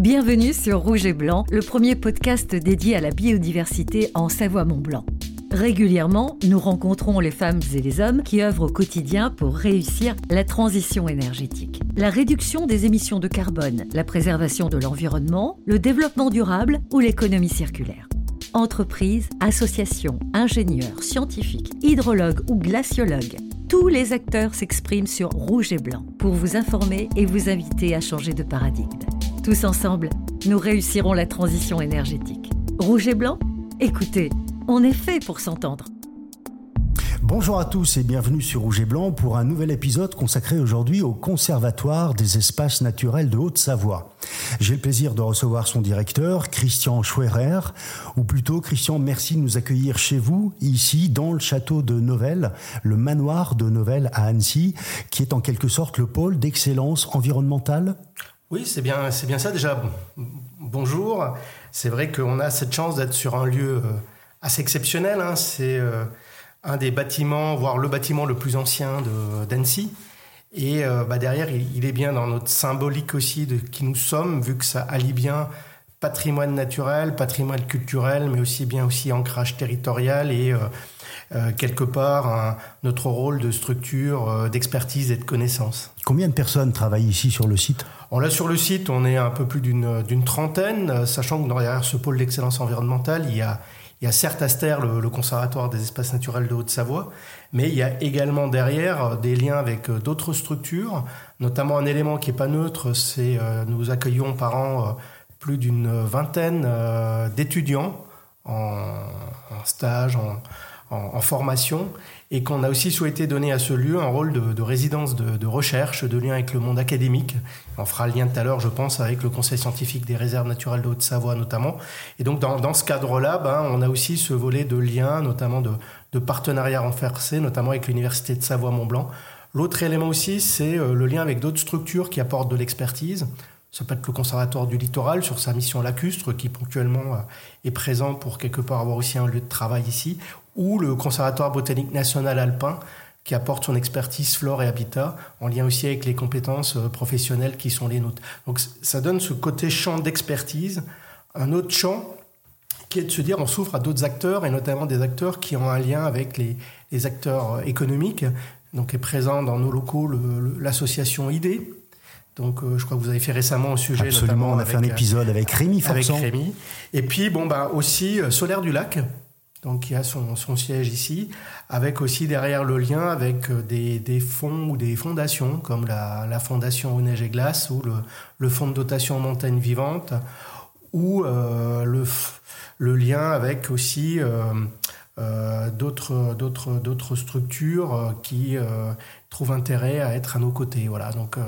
Bienvenue sur Rouge et Blanc, le premier podcast dédié à la biodiversité en Savoie-Mont-Blanc. Régulièrement, nous rencontrons les femmes et les hommes qui œuvrent au quotidien pour réussir la transition énergétique. La réduction des émissions de carbone, la préservation de l'environnement, le développement durable ou l'économie circulaire. Entreprises, associations, ingénieurs, scientifiques, hydrologues ou glaciologues, tous les acteurs s'expriment sur Rouge et Blanc pour vous informer et vous inviter à changer de paradigme. Tous ensemble, nous réussirons la transition énergétique. Rouge et Blanc? Écoutez, on est fait pour s'entendre. Bonjour à tous et bienvenue sur Rouge et Blanc pour un nouvel épisode consacré aujourd'hui au Conservatoire des espaces naturels de Haute-Savoie. J'ai le plaisir de recevoir son directeur, Christian Schwerer, ou plutôt Christian, merci de nous accueillir chez vous, ici, dans le château de Novelle, le manoir de Novelle à Annecy, qui est en quelque sorte le pôle d'excellence environnementale Oui, c'est bien, c'est bien ça déjà. Bonjour. C'est vrai qu'on a cette chance d'être sur un lieu euh, assez exceptionnel. Hein. C'est euh, un des bâtiments, voire le bâtiment le plus ancien d'Annecy. Et euh, bah derrière, il, est bien dans notre symbolique aussi de qui nous sommes, vu que ça allie bien patrimoine naturel, patrimoine culturel, mais aussi bien aussi ancrage territorial et euh quelque part notre rôle de structure euh, d'expertise et de connaissance. Combien de personnes travaillent ici sur le site? On Là sur le site, on est un peu plus d'une trentaine, sachant que derrière ce pôle d'excellence environnementale, il y a il y a certes Aster, le, conservatoire des espaces naturels de Haute-Savoie, mais il y a également derrière des liens avec euh, d'autres structures, notamment un élément qui n'est pas neutre, c'est euh, nous accueillons par an euh, plus d'une vingtaine d'étudiants en, stage, en, formation, et qu'on a aussi souhaité donner à ce lieu un rôle de, résidence de, recherche, de lien avec le monde académique. On fera le lien tout à l'heure, je pense, avec le Conseil scientifique des réserves naturelles de Haute-Savoie notamment. Et donc dans, ce cadre-là, ben, on a aussi ce volet de lien, notamment de, de partenariat renforcé, notamment avec l'Université de Savoie-Mont-Blanc. L'autre élément aussi, c'est euh, le lien avec d'autres structures qui apportent de l'expertise. Ça peut être le Conservatoire du Littoral sur sa mission lacustre qui ponctuellement euh, est présent pour quelque part avoir aussi un lieu de travail ici, ou le Conservatoire botanique national alpin qui apporte son expertise flore et habitat en lien aussi avec les compétences euh, professionnelles qui sont les nôtres. Donc ça donne ce côté champ d'expertise, un autre champ qui est de se dire on s'ouvre à d'autres acteurs et notamment des acteurs qui ont un lien avec les, acteurs euh, économiques. Donc est présent dans nos locaux l'association ID, donc, euh, je crois que vous avez fait récemment au sujet. Absolument, on a fait un épisode avec Rémi Forçant. Avec Rémi. Et puis, bon, bah, aussi Solaire du Lac, donc qui a son, siège ici, avec aussi derrière le lien avec euh, des, fonds ou des fondations, comme la, Fondation Eau Neige et Glace ou le, Fonds de dotation montagne vivante, ou euh, le, le, lien avec aussi euh, d'autres, d'autres, d'autres structures qui trouvent intérêt à être à nos côtés. Voilà. Donc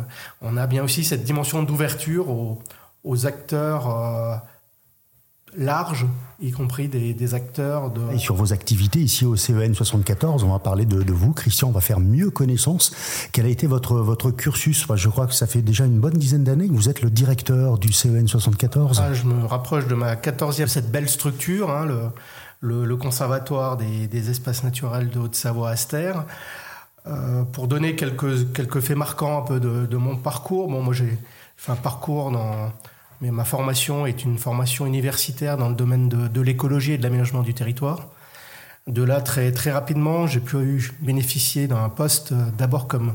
on a bien aussi cette dimension d'ouverture aux, aux acteurs large, y compris des, acteurs de... Et sur vos activités ici au CEN 74, on va parler de, vous, Christian, on va faire mieux connaissance. Quel a été votre, votre cursus? Je crois que ça fait déjà une bonne dizaine d'années que vous êtes le directeur du CEN 74. Ah, je me rapproche de ma 14e, cette belle structure, hein, le, le, conservatoire des, espaces naturels de Haute-Savoie-Aster. Euh, pour donner quelques, quelques faits marquants un peu de, de mon parcours, bon, moi j'ai fait un parcours dans mais ma formation est une formation universitaire dans le domaine de, l'écologie et de l'aménagement du territoire. De là, très, très rapidement, j'ai pu bénéficier d'un poste euh, d'abord comme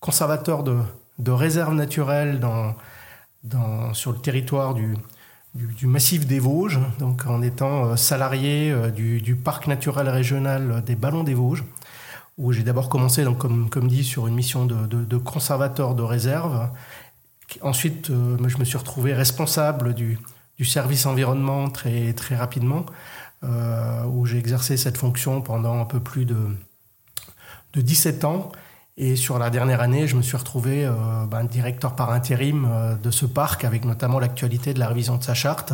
conservateur de, de réserves naturelles dans, dans, sur le territoire du, du, massif des Vosges, donc en étant euh, salarié du, du, parc naturel régional des Ballons des Vosges, où j'ai d'abord commencé, donc, comme, comme dit, sur une mission de, de, de conservateur de réserve, Ensuite, euh, je me suis retrouvé responsable du, service environnement très, très rapidement, euh, où j'ai exercé cette fonction pendant un peu plus de, de 17 ans. Et sur la dernière année, je me suis retrouvé euh, ben, directeur par intérim de ce parc, avec notamment l'actualité de la révision de sa charte,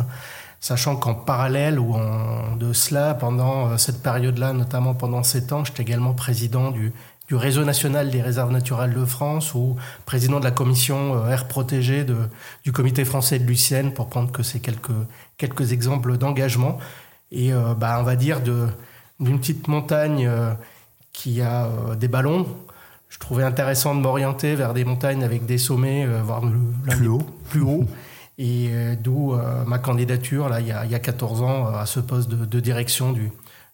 sachant qu'en parallèle ou en, de cela, pendant cette période-là, notamment pendant 7 ans, j'étais également président du, du Réseau national des réserves naturelles de France ou président de la commission euh, air protégée de, du comité français de Lucienne, pour prendre que ces quelques, quelques exemples d'engagement. Et euh, bah, on va dire d'une petite montagne euh, qui a des ballons, je trouvais intéressant de m'orienter vers des montagnes avec des sommets, voire plus haut. Plus haut. Et d'où ma candidature, là, il y, a, il y a 14 ans, à ce poste de, de direction du,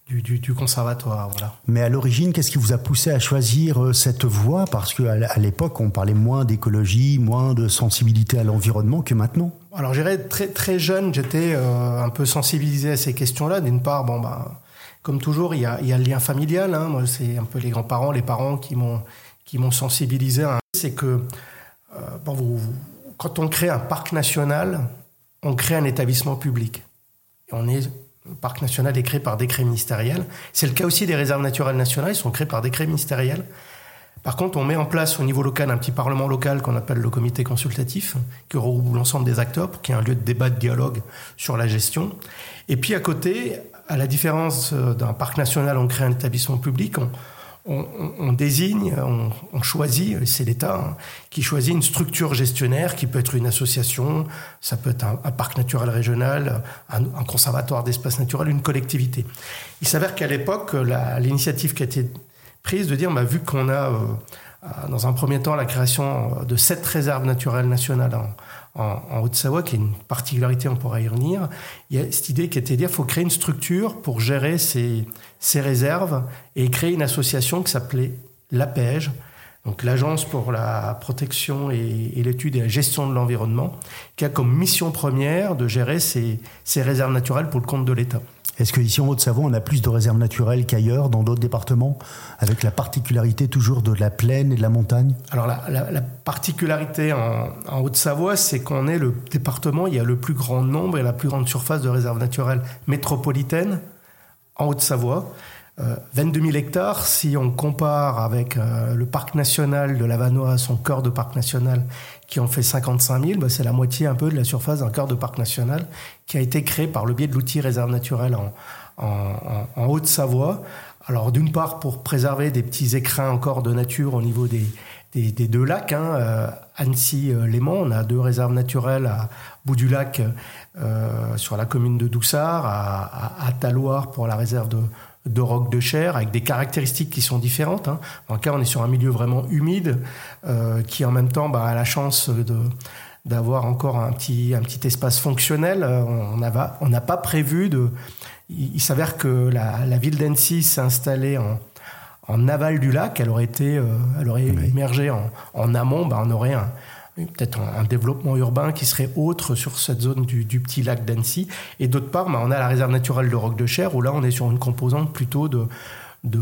du, du, du, conservatoire. Voilà. Mais à l'origine, qu'est-ce qui vous a poussé à choisir cette voie? Parce qu'à l'époque, on parlait moins d'écologie, moins de sensibilité à l'environnement que maintenant. Alors, j'irais très très jeune, j'étais euh, un peu sensibilisé à ces questions-là. D'une part, bon bah, comme toujours, il y a, il y a le lien familial. Hein. Moi, c'est un peu les grands-parents, les parents qui m'ont qui m'ont sensibilisé. Hein. C'est que euh, bon, vous, quand on crée un parc national, on crée un établissement public. Le parc national est créé par décret ministériel. C'est le cas aussi des réserves naturelles nationales, ils sont créés par décret ministériel. Par contre, on met en place au niveau local un petit parlement local qu'on appelle le comité consultatif, qui regroupe l'ensemble des acteurs pour qu'il un lieu de débat, de dialogue sur la gestion. Et puis à côté, à la différence d'un parc national, on crée un établissement public, on, désigne, on, choisit, c'est l'État hein, qui choisit une structure gestionnaire qui peut être une association, ça peut être un, parc naturel régional, un, conservatoire d'espace naturel, une collectivité. Il s'avère qu'à l'époque, l'initiative qui a été prise de dire, bah, vu qu'on a euh, dans un premier temps la création de sept réserves naturelles nationales en, en, Haute-Savoie, qui est une particularité, on pourra y revenir. Il y a cette idée qui était de dire faut créer une structure pour gérer ces, ces réserves et créer une association qui s'appelait l'APEJ, donc l'Agence pour la protection et, l'étude et la gestion de l'environnement, qui a comme mission première de gérer ces, ces réserves naturelles pour le compte de l'État. Est-ce qu'ici en Haute-Savoie, on a plus de réserves naturelles qu'ailleurs, dans d'autres départements, avec la particularité toujours de la plaine et de la montagne? Alors la, la, particularité en, en Haute-Savoie, c'est qu'on est le département, il y a le plus grand nombre et la plus grande surface de réserves naturelles métropolitaines en Haute-Savoie. 22 euh, 000 hectares, si on compare avec euh, le parc national de la Vanoise, son corps de parc national, qui en fait 55 000, bah, c'est la moitié un peu de la surface d'un corps de parc national qui a été créé par le biais de l'outil réserve naturelle en, en, en Haute-Savoie. Alors d'une part pour préserver des petits écrins encore de nature au niveau des, des, deux lacs, hein, euh, Annecy-Léman, on a deux réserves naturelles à bout du lac euh, sur la commune de Doussard, à, à, Taloir pour la réserve de, de roc de chair avec des caractéristiques qui sont différentes. Hein. En cas, on est sur un milieu vraiment humide euh, qui, en même temps, bah, a la chance d'avoir encore un petit espace fonctionnel. On n'a pas prévu de. Il, s'avère que la ville d'Annecy s'est installée en en aval du lac. Elle aurait été, euh, elle aurait émergé en, en amont. Bah, on aurait un peut-être un, développement urbain qui serait autre sur cette zone du, petit lac d'Annecy. Et d'autre part, bah, on a la réserve naturelle de Roc de Cher, où là, on est sur une composante plutôt de... de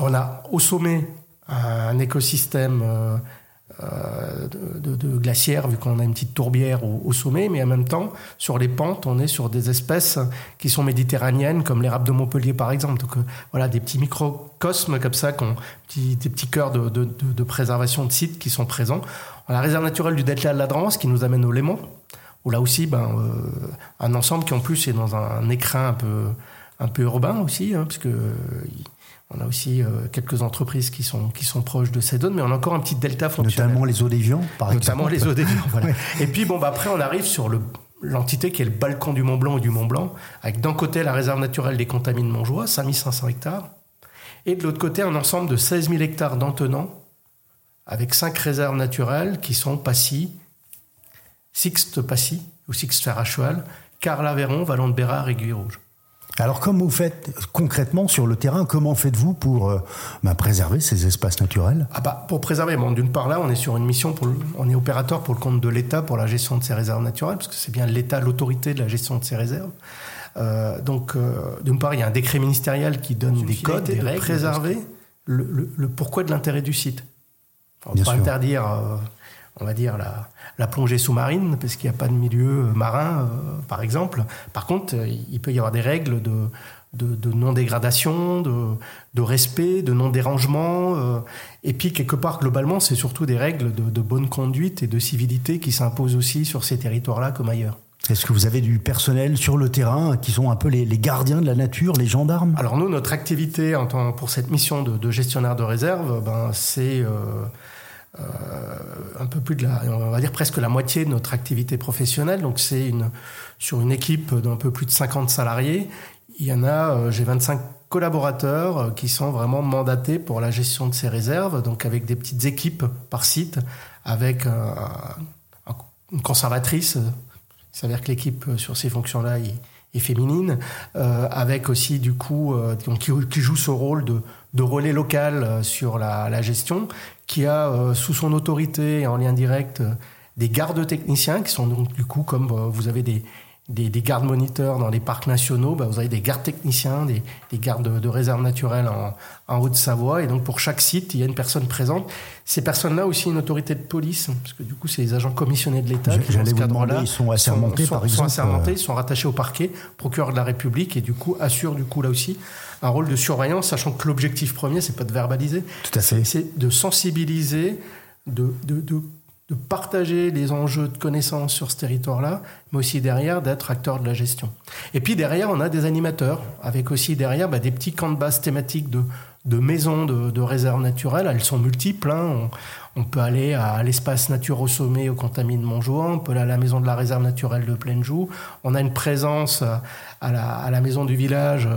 on a au sommet un écosystème euh, euh, de, de, glaciaire, vu qu'on a une petite tourbière au, sommet, mais en même temps, sur les pentes, on est sur des espèces qui sont méditerranéennes, comme râpes de Montpellier, par exemple. Donc, euh, voilà, des petits microcosmes comme ça, ont des petits cœurs de, de, préservation de sites qui sont présents. La réserve naturelle du delta de la Drance, qui nous amène au Léman, où là aussi, ben, euh, un ensemble qui en plus est dans un, écrin un peu, un peu urbain aussi, hein, puisque on a aussi euh, quelques entreprises qui sont, qui sont proches de ces zones, mais on a encore un petit delta fonctionnel. Notamment les eaux d'évian, par exemple. Notamment les eaux d'évian, voilà. Et puis, bon, bah, après, on arrive sur le, l'entité qui est le balcon du Mont Blanc et du Mont Blanc, avec d'un côté la réserve naturelle des Contamines Montjoie, 5500 hectares, et de l'autre côté un ensemble de 16 000 hectares d'entenants, avec cinq réserves naturelles qui sont Passy, Sixte Passy, ou Sixte Fer à Cheval, Carla-Véron, Vallon de Bérard et Guy-Rouge. Alors, comme vous faites concrètement sur le terrain, comment faites-vous pour euh, bah, préserver ces espaces naturels? Ah bah, Pour préserver, bon, d'une part là, on est sur une mission, pour on est opérateur pour le compte de l'État pour la gestion de ces réserves naturelles, parce que c'est bien l'État l'autorité de la gestion de ces réserves. Euh, donc, euh, d'une part, il y a un décret ministériel qui donne des codes, des règles, préserver le, le, pourquoi de l'intérêt du site. On ne pas interdire, euh, on va dire, la, la plongée sous-marine, parce qu'il n'y a pas de milieu euh, marin, euh, par exemple. Par contre, euh, il peut y avoir des règles de, de, non-dégradation, de, de, respect, de non-dérangement. et puis, quelque part, globalement, c'est surtout des règles de, bonne conduite et de civilité qui s'imposent aussi sur ces territoires-là comme ailleurs. Est-ce que vous avez du personnel sur le terrain qui sont un peu les, gardiens de la nature, les gendarmes? Alors nous, notre activité en pour cette mission de, gestionnaire de réserve, ben, c'est euh, un peu plus de la, on va dire presque la moitié de notre activité professionnelle. Donc c'est une, sur une équipe d'un peu plus de 50 salariés, il y en a, euh, j'ai 25 collaborateurs euh, qui sont vraiment mandatés pour la gestion de ces réserves, donc avec des petites équipes par site, avec un, une conservatrice. Il s'avère que l'équipe sur ces fonctions-là est, féminine, avec aussi du coup qui, joue ce rôle de, de relais local sur la, la, gestion, qui a sous son autorité en lien direct des gardes techniciens qui sont donc du coup comme vous avez des, des, gardes moniteurs dans les parcs nationaux, bah, vous avez des gardes techniciens, des, gardes de, réserve naturelle en, en Haute-Savoie. Et donc, pour chaque site, il y a une personne présente. Ces personnes-là aussi une autorité de police, parce que du coup, c'est les agents commissionnés de l'État qui, dans ce cadre-là, ils sont assermentés, par exemple. Sont assermentés, ils sont rattachés au parquet, procureur de la République, et du coup, assurent du coup là aussi un rôle de surveillance, sachant que l'objectif premier, c'est pas de verbaliser. Tout à fait. C'est de sensibiliser, de, de, de de partager les enjeux de connaissances sur ce territoire-là, mais aussi derrière d'être acteur de la gestion. Et puis derrière, on a des animateurs, avec aussi derrière bah, des petits camps de base thématiques de, de maisons de, de réserves naturelles. Elles sont multiples. Hein. On, peut aller à l'espace nature au sommet au Contamine Montjoie, on peut aller à la maison de la réserve naturelle de Plaine-Joux. On a une présence à la, à la maison du village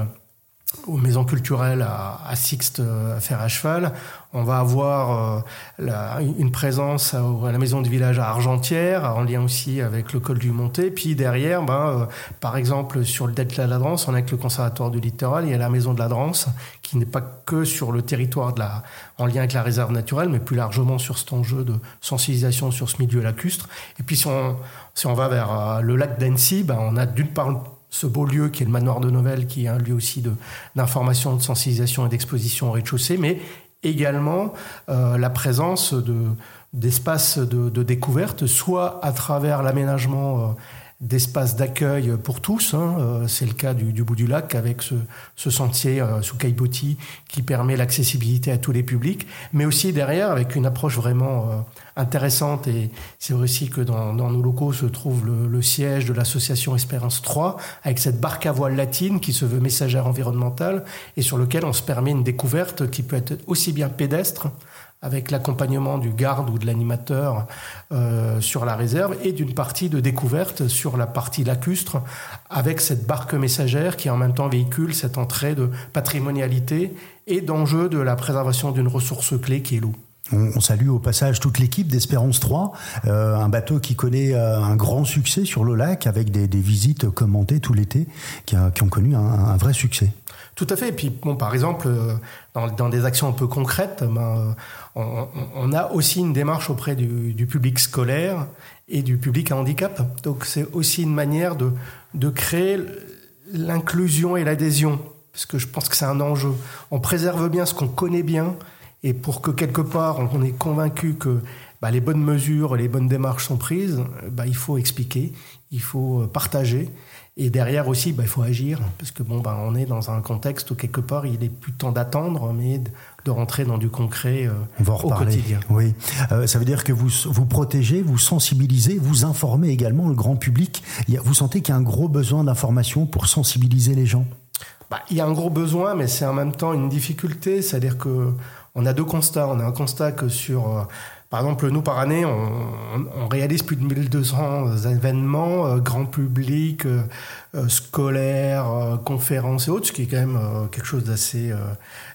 aux maisons culturelles à, à Sixte à faire à cheval. On va avoir euh, une présence à, la maison du village à Argentière, en lien aussi avec le col du Monté. Puis derrière, ben, euh, par exemple, sur le delta de la Drance, on a avec le conservatoire du littoral, il y a la maison de la Drance, qui n'est pas que sur le territoire de la, en lien avec la réserve naturelle, mais plus largement sur cet enjeu de sensibilisation sur ce milieu lacustre. Et puis si on, si on va vers euh, le lac d'Annecy, ben, on a d'une part ce beau lieu qui est le manoir de Novelle, qui est un lieu aussi d'information, de, sensibilisation et d'exposition au rez-de-chaussée, mais également euh, la présence de d'espaces de, de, découverte, soit à travers l'aménagement euh, d'espaces d'accueil pour tous. Hein. Euh, c'est le cas du, bout du lac avec ce, ce sentier euh, sous Caillebotti qui permet l'accessibilité à tous les publics, mais aussi derrière avec une approche vraiment euh, intéressante. Et c'est aussi que dans, dans, nos locaux se trouve le, le siège de l'association Espérance 3 avec cette barque à voile latine qui se veut messagère environnementale et sur lequel on se permet une découverte qui peut être aussi bien pédestre avec l'accompagnement du garde ou de l'animateur euh, sur la réserve et d'une partie de découverte sur la partie lacustre avec cette barque messagère qui en même temps véhicule cette entrée de patrimonialité et d'enjeu de la préservation d'une ressource clé qui est l'eau. On, salue au passage toute l'équipe d'Espérance 3, euh, un bateau qui connaît euh, un grand succès sur le lac avec des, visites commentées tout l'été qui, ont connu un vrai succès. Tout à fait. Et puis, bon, par exemple, euh, dans, dans, des actions un peu concrètes, ben, on, on, a aussi une démarche auprès du, du, public scolaire et du public à handicap. Donc, c'est aussi une manière de, de créer l'inclusion et l'adhésion, parce que je pense que c'est un enjeu. On préserve bien ce qu'on connaît bien, et pour que quelque part on est convaincu que bah, les bonnes mesures, les bonnes démarches sont prises, bah, il faut expliquer, il faut partager. Et derrière aussi, bah, il faut agir, parce que bon, bah, on est dans un contexte où quelque part, il est plus temps d'attendre, mais de rentrer dans du concret euh, on va en au quotidien. Oui, euh, ça veut dire que vous vous protégez, vous sensibilisez, vous informez également le grand public. Vous sentez qu'il y a un gros besoin d'information pour sensibiliser les gens? Bah, Il y a un gros besoin, mais c'est en même temps une difficulté, c'est-à-dire que on a deux constats. On a un constat que sur euh, par exemple, nous, par année, on, réalise plus de 1200 événements, euh, grand public, euh, euh scolaires, euh, conférences et autres, ce qui est quand même quelque chose d'assez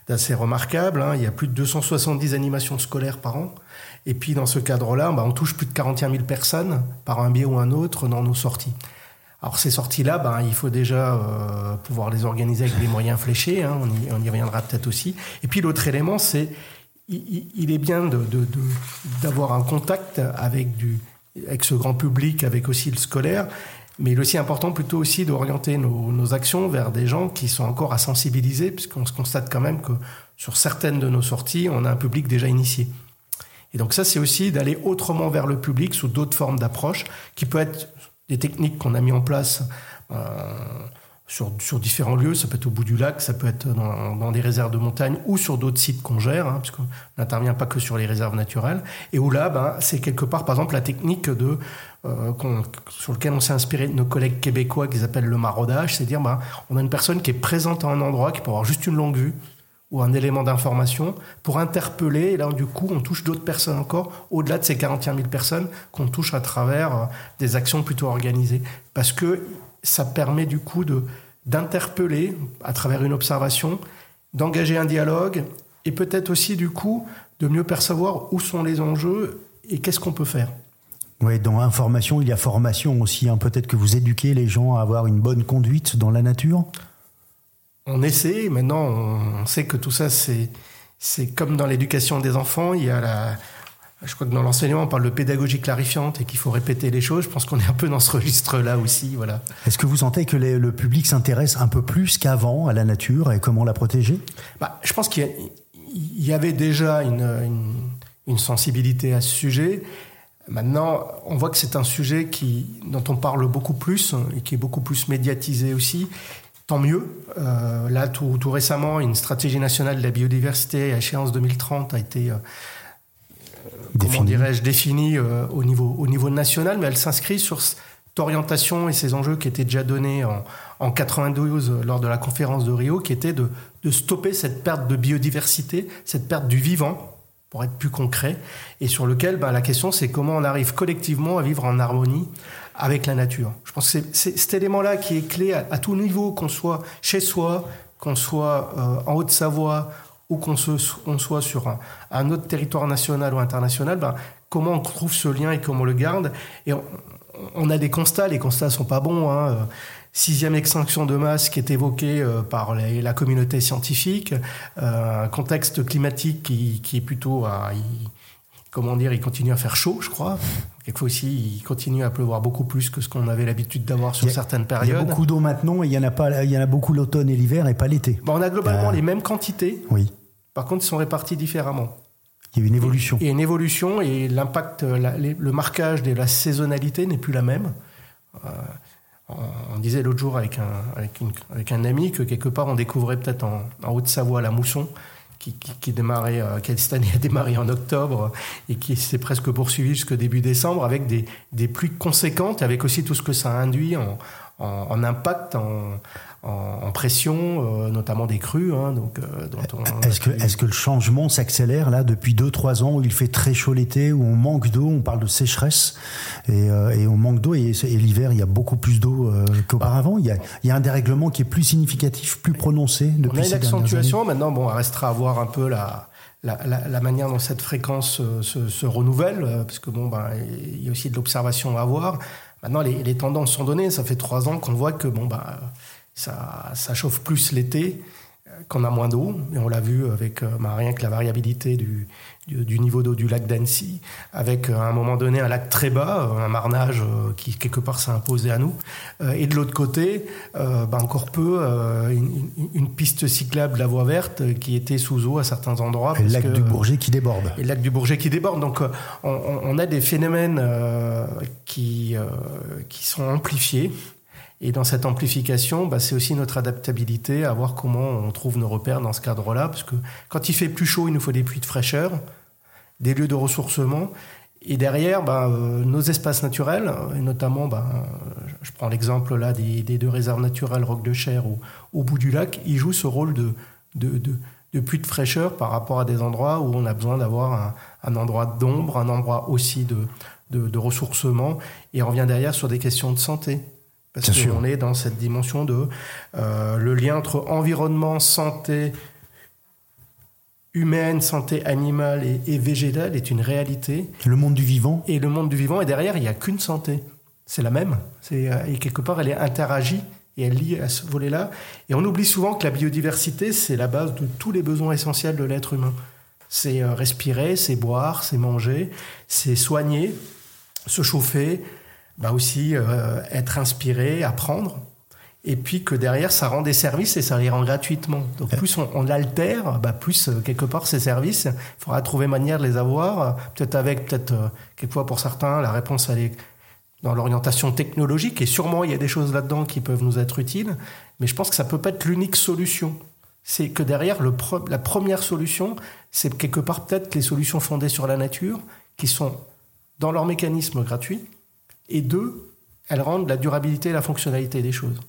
d'assez remarquable. Hein. Il y a plus de 270 animations scolaires par an. Et puis, dans ce cadre-là, bah, on touche plus de 41 000 personnes par un biais ou un autre dans nos sorties. Alors ces sorties-là, ben, il faut déjà pouvoir les organiser avec des moyens fléchés, hein, on, y, reviendra peut-être aussi. Et puis l'autre élément, c'est il, est bien d'avoir un contact avec, ce grand public, avec aussi le scolaire, mais il est aussi important plutôt aussi d'orienter nos, nos, actions vers des gens qui sont encore à sensibiliser, puisqu'on se constate quand même que sur certaines de nos sorties, on a un public déjà initié. Et donc ça, c'est aussi d'aller autrement vers le public sous d'autres formes d'approche, qui peut être des techniques qu'on a mis en place. Euh, sur, différents lieux. Ça peut être au bout du lac, ça peut être dans, des réserves de montagne ou sur d'autres sites qu'on gère, hein, parce n'intervient pas que sur les réserves naturelles. Et où là, ben, c'est quelque part, par exemple, la technique de euh, sur lequel on s'est inspiré de nos collègues québécois qui s'appellent le maraudage, c'est dire, ben, on a une personne qui est présente à un endroit, qui peut avoir juste une longue vue ou un élément d'information pour interpeller. Et là, du coup, on touche d'autres personnes encore, au-delà de ces 41 000 personnes qu'on touche à travers euh, des actions plutôt organisées. Parce que ça permet du coup de d'interpeller à travers une observation, d'engager un dialogue et peut-être aussi du coup de mieux percevoir où sont les enjeux et qu'est-ce qu'on peut faire. Oui, dans information, il y a formation aussi. Hein. Peut-être que vous éduquez les gens à avoir une bonne conduite dans la nature On essaie. Maintenant, on sait que tout ça, c'est, c'est comme dans l'éducation des enfants. Il y a la, je crois que dans l'enseignement, on parle de pédagogie clarifiante et qu'il faut répéter les choses. Je pense qu'on est un peu dans ce registre-là aussi. Voilà. Est-ce que vous sentez que le public s'intéresse un peu plus qu'avant à la nature et comment la protéger? Bah, Je pense qu'il y, avait déjà une, une, sensibilité à ce sujet. Maintenant, on voit que c'est un sujet qui, dont on parle beaucoup plus et qui est beaucoup plus médiatisé aussi. Tant mieux. Euh, là, tout, tout, récemment, une stratégie nationale de la biodiversité à échéance 2030 a été... Euh, comment dirais-je, définie euh, au, niveau, au niveau national, mais elle s'inscrit sur cette orientation et ces enjeux qui étaient déjà donnés en, en 92 euh, lors de la conférence de Rio, qui était de, de stopper cette perte de biodiversité, cette perte du vivant, pour être plus concret, et sur lequel ben, la question c'est comment on arrive collectivement à vivre en harmonie avec la nature. Je pense que c'est cet élément-là qui est clé à, tout niveau, qu'on soit chez soi, qu'on soit euh, en Haute-Savoie ou qu'on soit sur un, autre territoire national ou international, ben, comment on trouve ce lien et comment on le garde. Et on, a des constats, les constats sont pas bons. Hein. Sixième extinction de masse qui est évoquée euh, par la communauté scientifique, euh, un contexte climatique qui, est plutôt à, comment dire, il continue à faire chaud, je crois. Quelquefois aussi, il continue à pleuvoir beaucoup plus que ce qu'on avait l'habitude d'avoir sur certaines périodes. Il y a beaucoup d'eau maintenant, et il y en a pas, il y en a beaucoup l'automne et l'hiver, et pas l'été. Bon, on a globalement euh, les mêmes quantités. Oui. Par contre, ils sont répartis différemment. Il y a une évolution. Il y a une évolution et l'impact, le marquage de la saisonnalité n'est plus la même. Euh, on disait l'autre jour avec un, avec, un ami que quelque part on découvrait peut-être en, en Haute-Savoie la mousson qui, qui, démarrait, euh, qui cette année a démarré en octobre et qui s'est presque poursuivi jusqu'au début décembre avec des, des, pluies conséquentes, avec aussi tout ce que ça induit en, en, en impact, en, en, pression, euh, notamment des crues. Hein, donc, euh, est-ce que, est que le changement s'accélère là depuis 2-3 ans où il fait très chaud l'été, où on manque d'eau, on parle de sécheresse et, euh, et on manque d'eau et, l'hiver il y a beaucoup plus d'eau qu'auparavant? Il, il, y a un dérèglement qui est plus significatif, plus prononcé depuis On a une accentuation maintenant. Bon, restera à voir un peu la, la, la, manière dont cette fréquence se, se, renouvelle, parce que bon, ben, il y a aussi de l'observation à avoir. Maintenant, les, les, tendances sont données. Ça fait trois ans qu'on voit que bon, ben, ça, ça chauffe plus l'été euh, qu'on a moins d'eau. Et on l'a vu avec euh, bah, rien que la variabilité du, du, niveau d'eau du lac d'Annecy, avec euh, à un moment donné un lac très bas, un marnage qui quelque part s'est imposé à nous. Et de l'autre côté, bah, encore peu, une, une, piste cyclable de la voie verte qui était sous eau à certains endroits. Et le lac du Bourget qui déborde. Et le lac du Bourget qui déborde. Donc on, on a des phénomènes qui, qui sont amplifiés et dans cette amplification, bah, c'est aussi notre adaptabilité à voir comment on trouve nos repères dans ce cadre-là. Parce que quand il fait plus chaud, il nous faut des puits de fraîcheur, des lieux de ressourcement. Et derrière, bah, euh, nos espaces naturels, et notamment, bah, je prends l'exemple là des, deux réserves naturelles Roc de Cher au, au, bout du lac, ils jouent ce rôle de, de, de, de puits de fraîcheur par rapport à des endroits où on a besoin d'avoir un, un, endroit d'ombre, un endroit aussi de, de, de ressourcement. Et on revient derrière sur des questions de santé. Parce qu'on est dans cette dimension de euh, le lien entre environnement, santé humaine, santé animale et, végétale est une réalité. Le monde du vivant. Et le monde du vivant, et derrière, il n'y a qu'une santé. C'est la même. C'est, euh, et quelque part, elle est interagie et elle lie à ce volet-là. Et on oublie souvent que la biodiversité, c'est la base de tous les besoins essentiels de l'être humain. C'est euh, respirer, c'est boire, c'est manger, c'est soigner, se chauffer, bah aussi euh, être inspiré, apprendre, et puis que derrière ça rend des services et ça les rend gratuitement. Donc plus on, on altère, bah plus euh, quelque part ces services, il faudra trouver manière de les avoir, peut-être avec, peut-être euh, quelquefois pour certains la réponse elle est dans l'orientation technologique. Et sûrement il y a des choses là-dedans qui peuvent nous être utiles, mais je pense que ça peut pas être l'unique solution. C'est que derrière le la première solution, c'est quelque part peut-être les solutions fondées sur la nature qui sont dans leur mécanisme gratuit et deux, elles rendent la durabilité et la fonctionnalité des choses.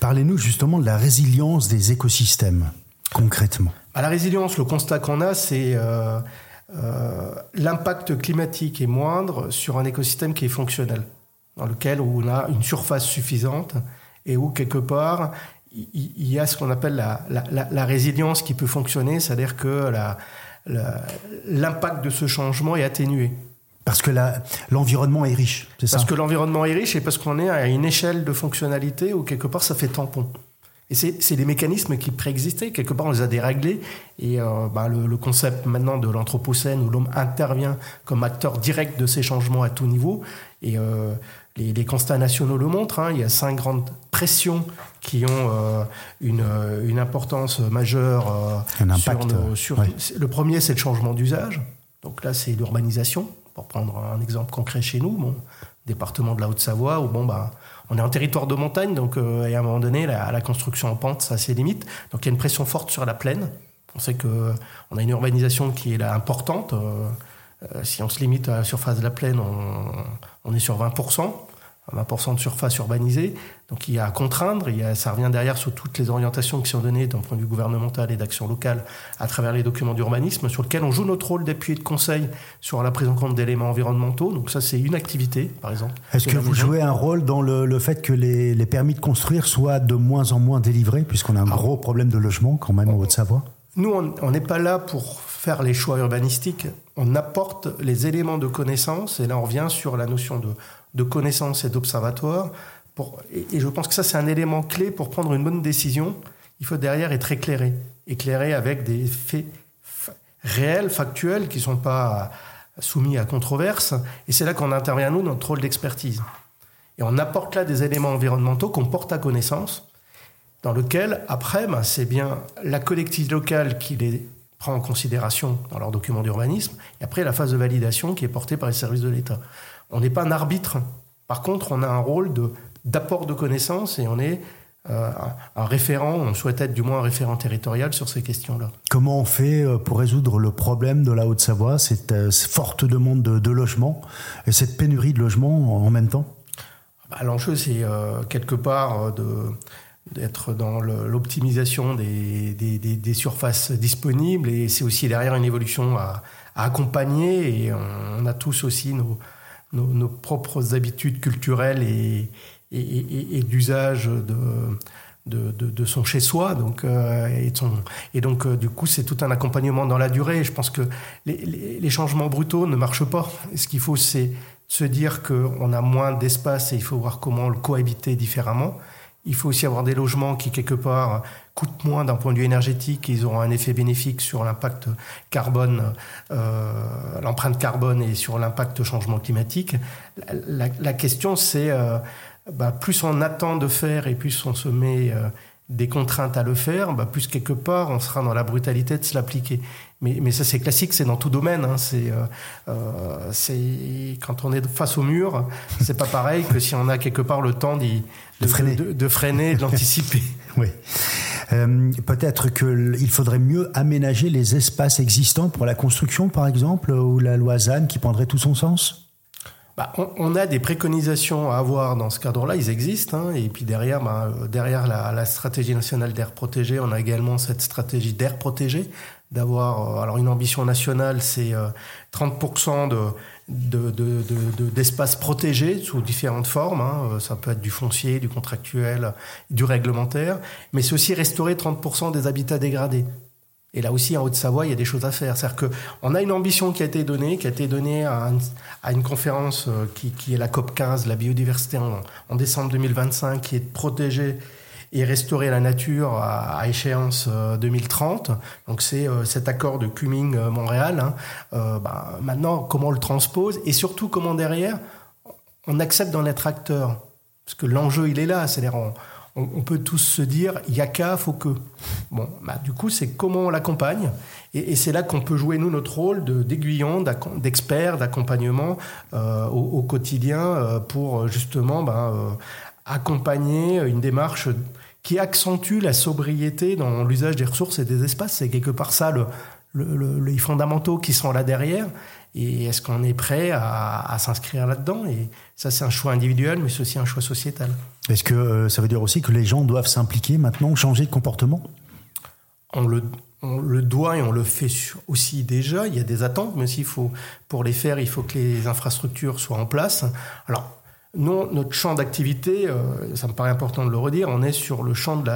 Parlez-nous justement de la résilience des écosystèmes, concrètement. À bah, la résilience, le constat qu'on a, c'est euh, euh, l'impact climatique est moindre sur un écosystème qui est fonctionnel, dans lequel on a une surface suffisante et où quelque part il y a ce qu'on appelle la, la, la, résilience qui peut fonctionner, c'est-à-dire que l'impact de ce changement est atténué. Parce que l'environnement est riche, c'est ça? Parce que l'environnement est riche et parce qu'on est à une échelle de fonctionnalité où quelque part ça fait tampon. Et c'est des mécanismes qui préexistaient, quelque part on les a déréglés, et euh, bah, le, concept maintenant de l'anthropocène où l'homme intervient comme acteur direct de ces changements à tout niveau, et euh, les, constats nationaux le montrent, hein, il y a cinq grandes pressions qui ont euh, une, une, importance majeure Un impact, sur, Le premier c'est le changement d'usage, donc là c'est l'urbanisation, pour prendre un exemple concret chez nous, mon département de la Haute-Savoie, où bon, bah, on est en territoire de montagne, donc euh, à un moment donné, la, construction en pente, ça a ses limites. Donc il y a une pression forte sur la plaine. On sait qu'on a une urbanisation qui est là importante. Euh, euh, si on se limite à la surface de la plaine, on est sur 20%. 20% de surface urbanisée. Donc il y a à contraindre, il y a, ça revient derrière sur toutes les orientations qui sont données d'un point de vue gouvernemental et d'action locale à travers les documents d'urbanisme, sur lesquels on joue notre rôle d'appui et de conseil sur la prise en compte d'éléments environnementaux. Donc ça, c'est une activité, par exemple. Est-ce que vous jouez un rôle dans le, le fait que les, les, permis de construire soient de moins en moins délivrés, puisqu'on a un ah. gros problème de logement quand même en Haute-Savoie? Nous, on n'est pas là pour faire les choix urbanistiques. On apporte les éléments de connaissance, et là on revient sur la notion de de connaissances et d'observatoires. Et, je pense que ça, c'est un élément clé pour prendre une bonne décision. Il faut derrière être éclairé. Éclairé avec des faits réels, factuels, qui ne sont pas soumis à controverse. Et c'est là qu'on intervient, nous, notre rôle d'expertise. Et on apporte là des éléments environnementaux qu'on porte à connaissance, dans lequel, après, ben, c'est bien la collectivité locale qui les prend en considération dans leurs documents d'urbanisme, et après la phase de validation qui est portée par les services de l'État. On n'est pas un arbitre. Par contre, on a un rôle d'apport de, connaissances et on est euh, un référent, on souhaite être du moins un référent territorial sur ces questions-là. Comment on fait euh, pour résoudre le problème de la Haute-Savoie, cette, euh, forte demande de, de logement et cette pénurie de logement en même temps? Bah, L'enjeu, c'est quelque part de d'être dans l'optimisation des, des, surfaces disponibles et c'est aussi derrière une évolution à, à accompagner et on, a tous aussi nos, nos, propres habitudes culturelles et, et, d'usage de, de, son chez-soi. Donc, euh, et, et, donc, euh, du coup, c'est tout un accompagnement dans la durée. Je pense que les, changements brutaux ne marchent pas. Ce qu'il faut, c'est se dire qu'on a moins d'espace et il faut voir comment le cohabiter différemment. Il faut aussi avoir des logements qui, quelque part, coûtent moins d'un point de vue énergétique. Ils auront un effet bénéfique sur l'impact carbone, euh, l'empreinte carbone et sur l'impact changement climatique. La, question, c'est euh, bah, plus on attend de faire et plus on se met euh, des contraintes à le faire, bah, plus quelque part on sera dans la brutalité de se l'appliquer. Mais, mais, ça c'est classique, c'est dans tout domaine. Hein. C'est, c'est quand on est face au mur, c'est pas pareil que si on a quelque part le temps de, de, freiner, de, de de l'anticiper. oui. Euh, peut-être qu'il faudrait mieux aménager les espaces existants pour la construction, par exemple, ou la loi ZAN qui prendrait tout son sens? Bah, on, a des préconisations à avoir dans ce cadre-là, ils existent. Hein, et puis derrière, bah, derrière la, la, stratégie nationale d'air protégé, on a également cette stratégie d'air protégé, d'avoir euh, alors une ambition nationale, c'est 30% euh, de, d'espaces de, protégés sous différentes formes. Hein. Euh, ça peut être du foncier, du contractuel, du réglementaire, mais c'est aussi restaurer 30% des habitats dégradés. Et là aussi, en Haute-Savoie, il y a des choses à faire. C'est-à-dire qu'on a une ambition qui a été donnée, qui a été donnée à, une conférence euh, qui, est la COP 15, la biodiversité en, en décembre 2025, qui est de protéger et restaurer la nature à, échéance 2030. Euh, Donc c'est euh, cet accord de Cuming-Montréal. Hein. Bah, maintenant, comment on le transpose et surtout comment derrière on accepte d'en être acteur. Parce que l'enjeu, il est là. C'est-à-dire, on, peut tous se dire, il y a qu'à, faut que. Bon, bah, du coup, c'est comment on l'accompagne. Et, c'est là qu'on peut jouer, nous, notre rôle d'aiguillon, d'expert, d'accompagnement euh, au, quotidien euh, pour justement bah, euh, accompagner une démarche qui accentue la sobriété dans l'usage des ressources et des espaces. C'est quelque part ça les fondamentaux qui sont là derrière. Et est-ce qu'on est prêt à, s'inscrire là-dedans? Et ça, c'est un choix individuel, mais c'est aussi un choix sociétal. Est-ce que euh, ça veut dire aussi que les gens doivent s'impliquer maintenant, changer de comportement? On le, on le doit et on le fait aussi déjà. Il y a des attentes, mais s'il faut, pour les faire, il faut que les infrastructures soient en place. Alors, nous, notre champ d'activité, euh, ça me paraît important de le redire, on est sur le champ de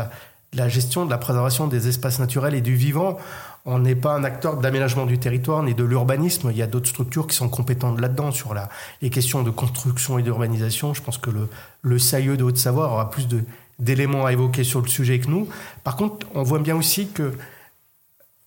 la gestion de la préservation des espaces naturels et du vivant. On n'est pas un acteur d'aménagement du territoire ni de l'urbanisme. Il y a d'autres structures qui sont compétentes là-dedans sur les questions de construction et d'urbanisation. Je pense que le, le de Haute-Savoie aura plus d'éléments à évoquer sur le sujet que nous. Par contre, on voit bien aussi que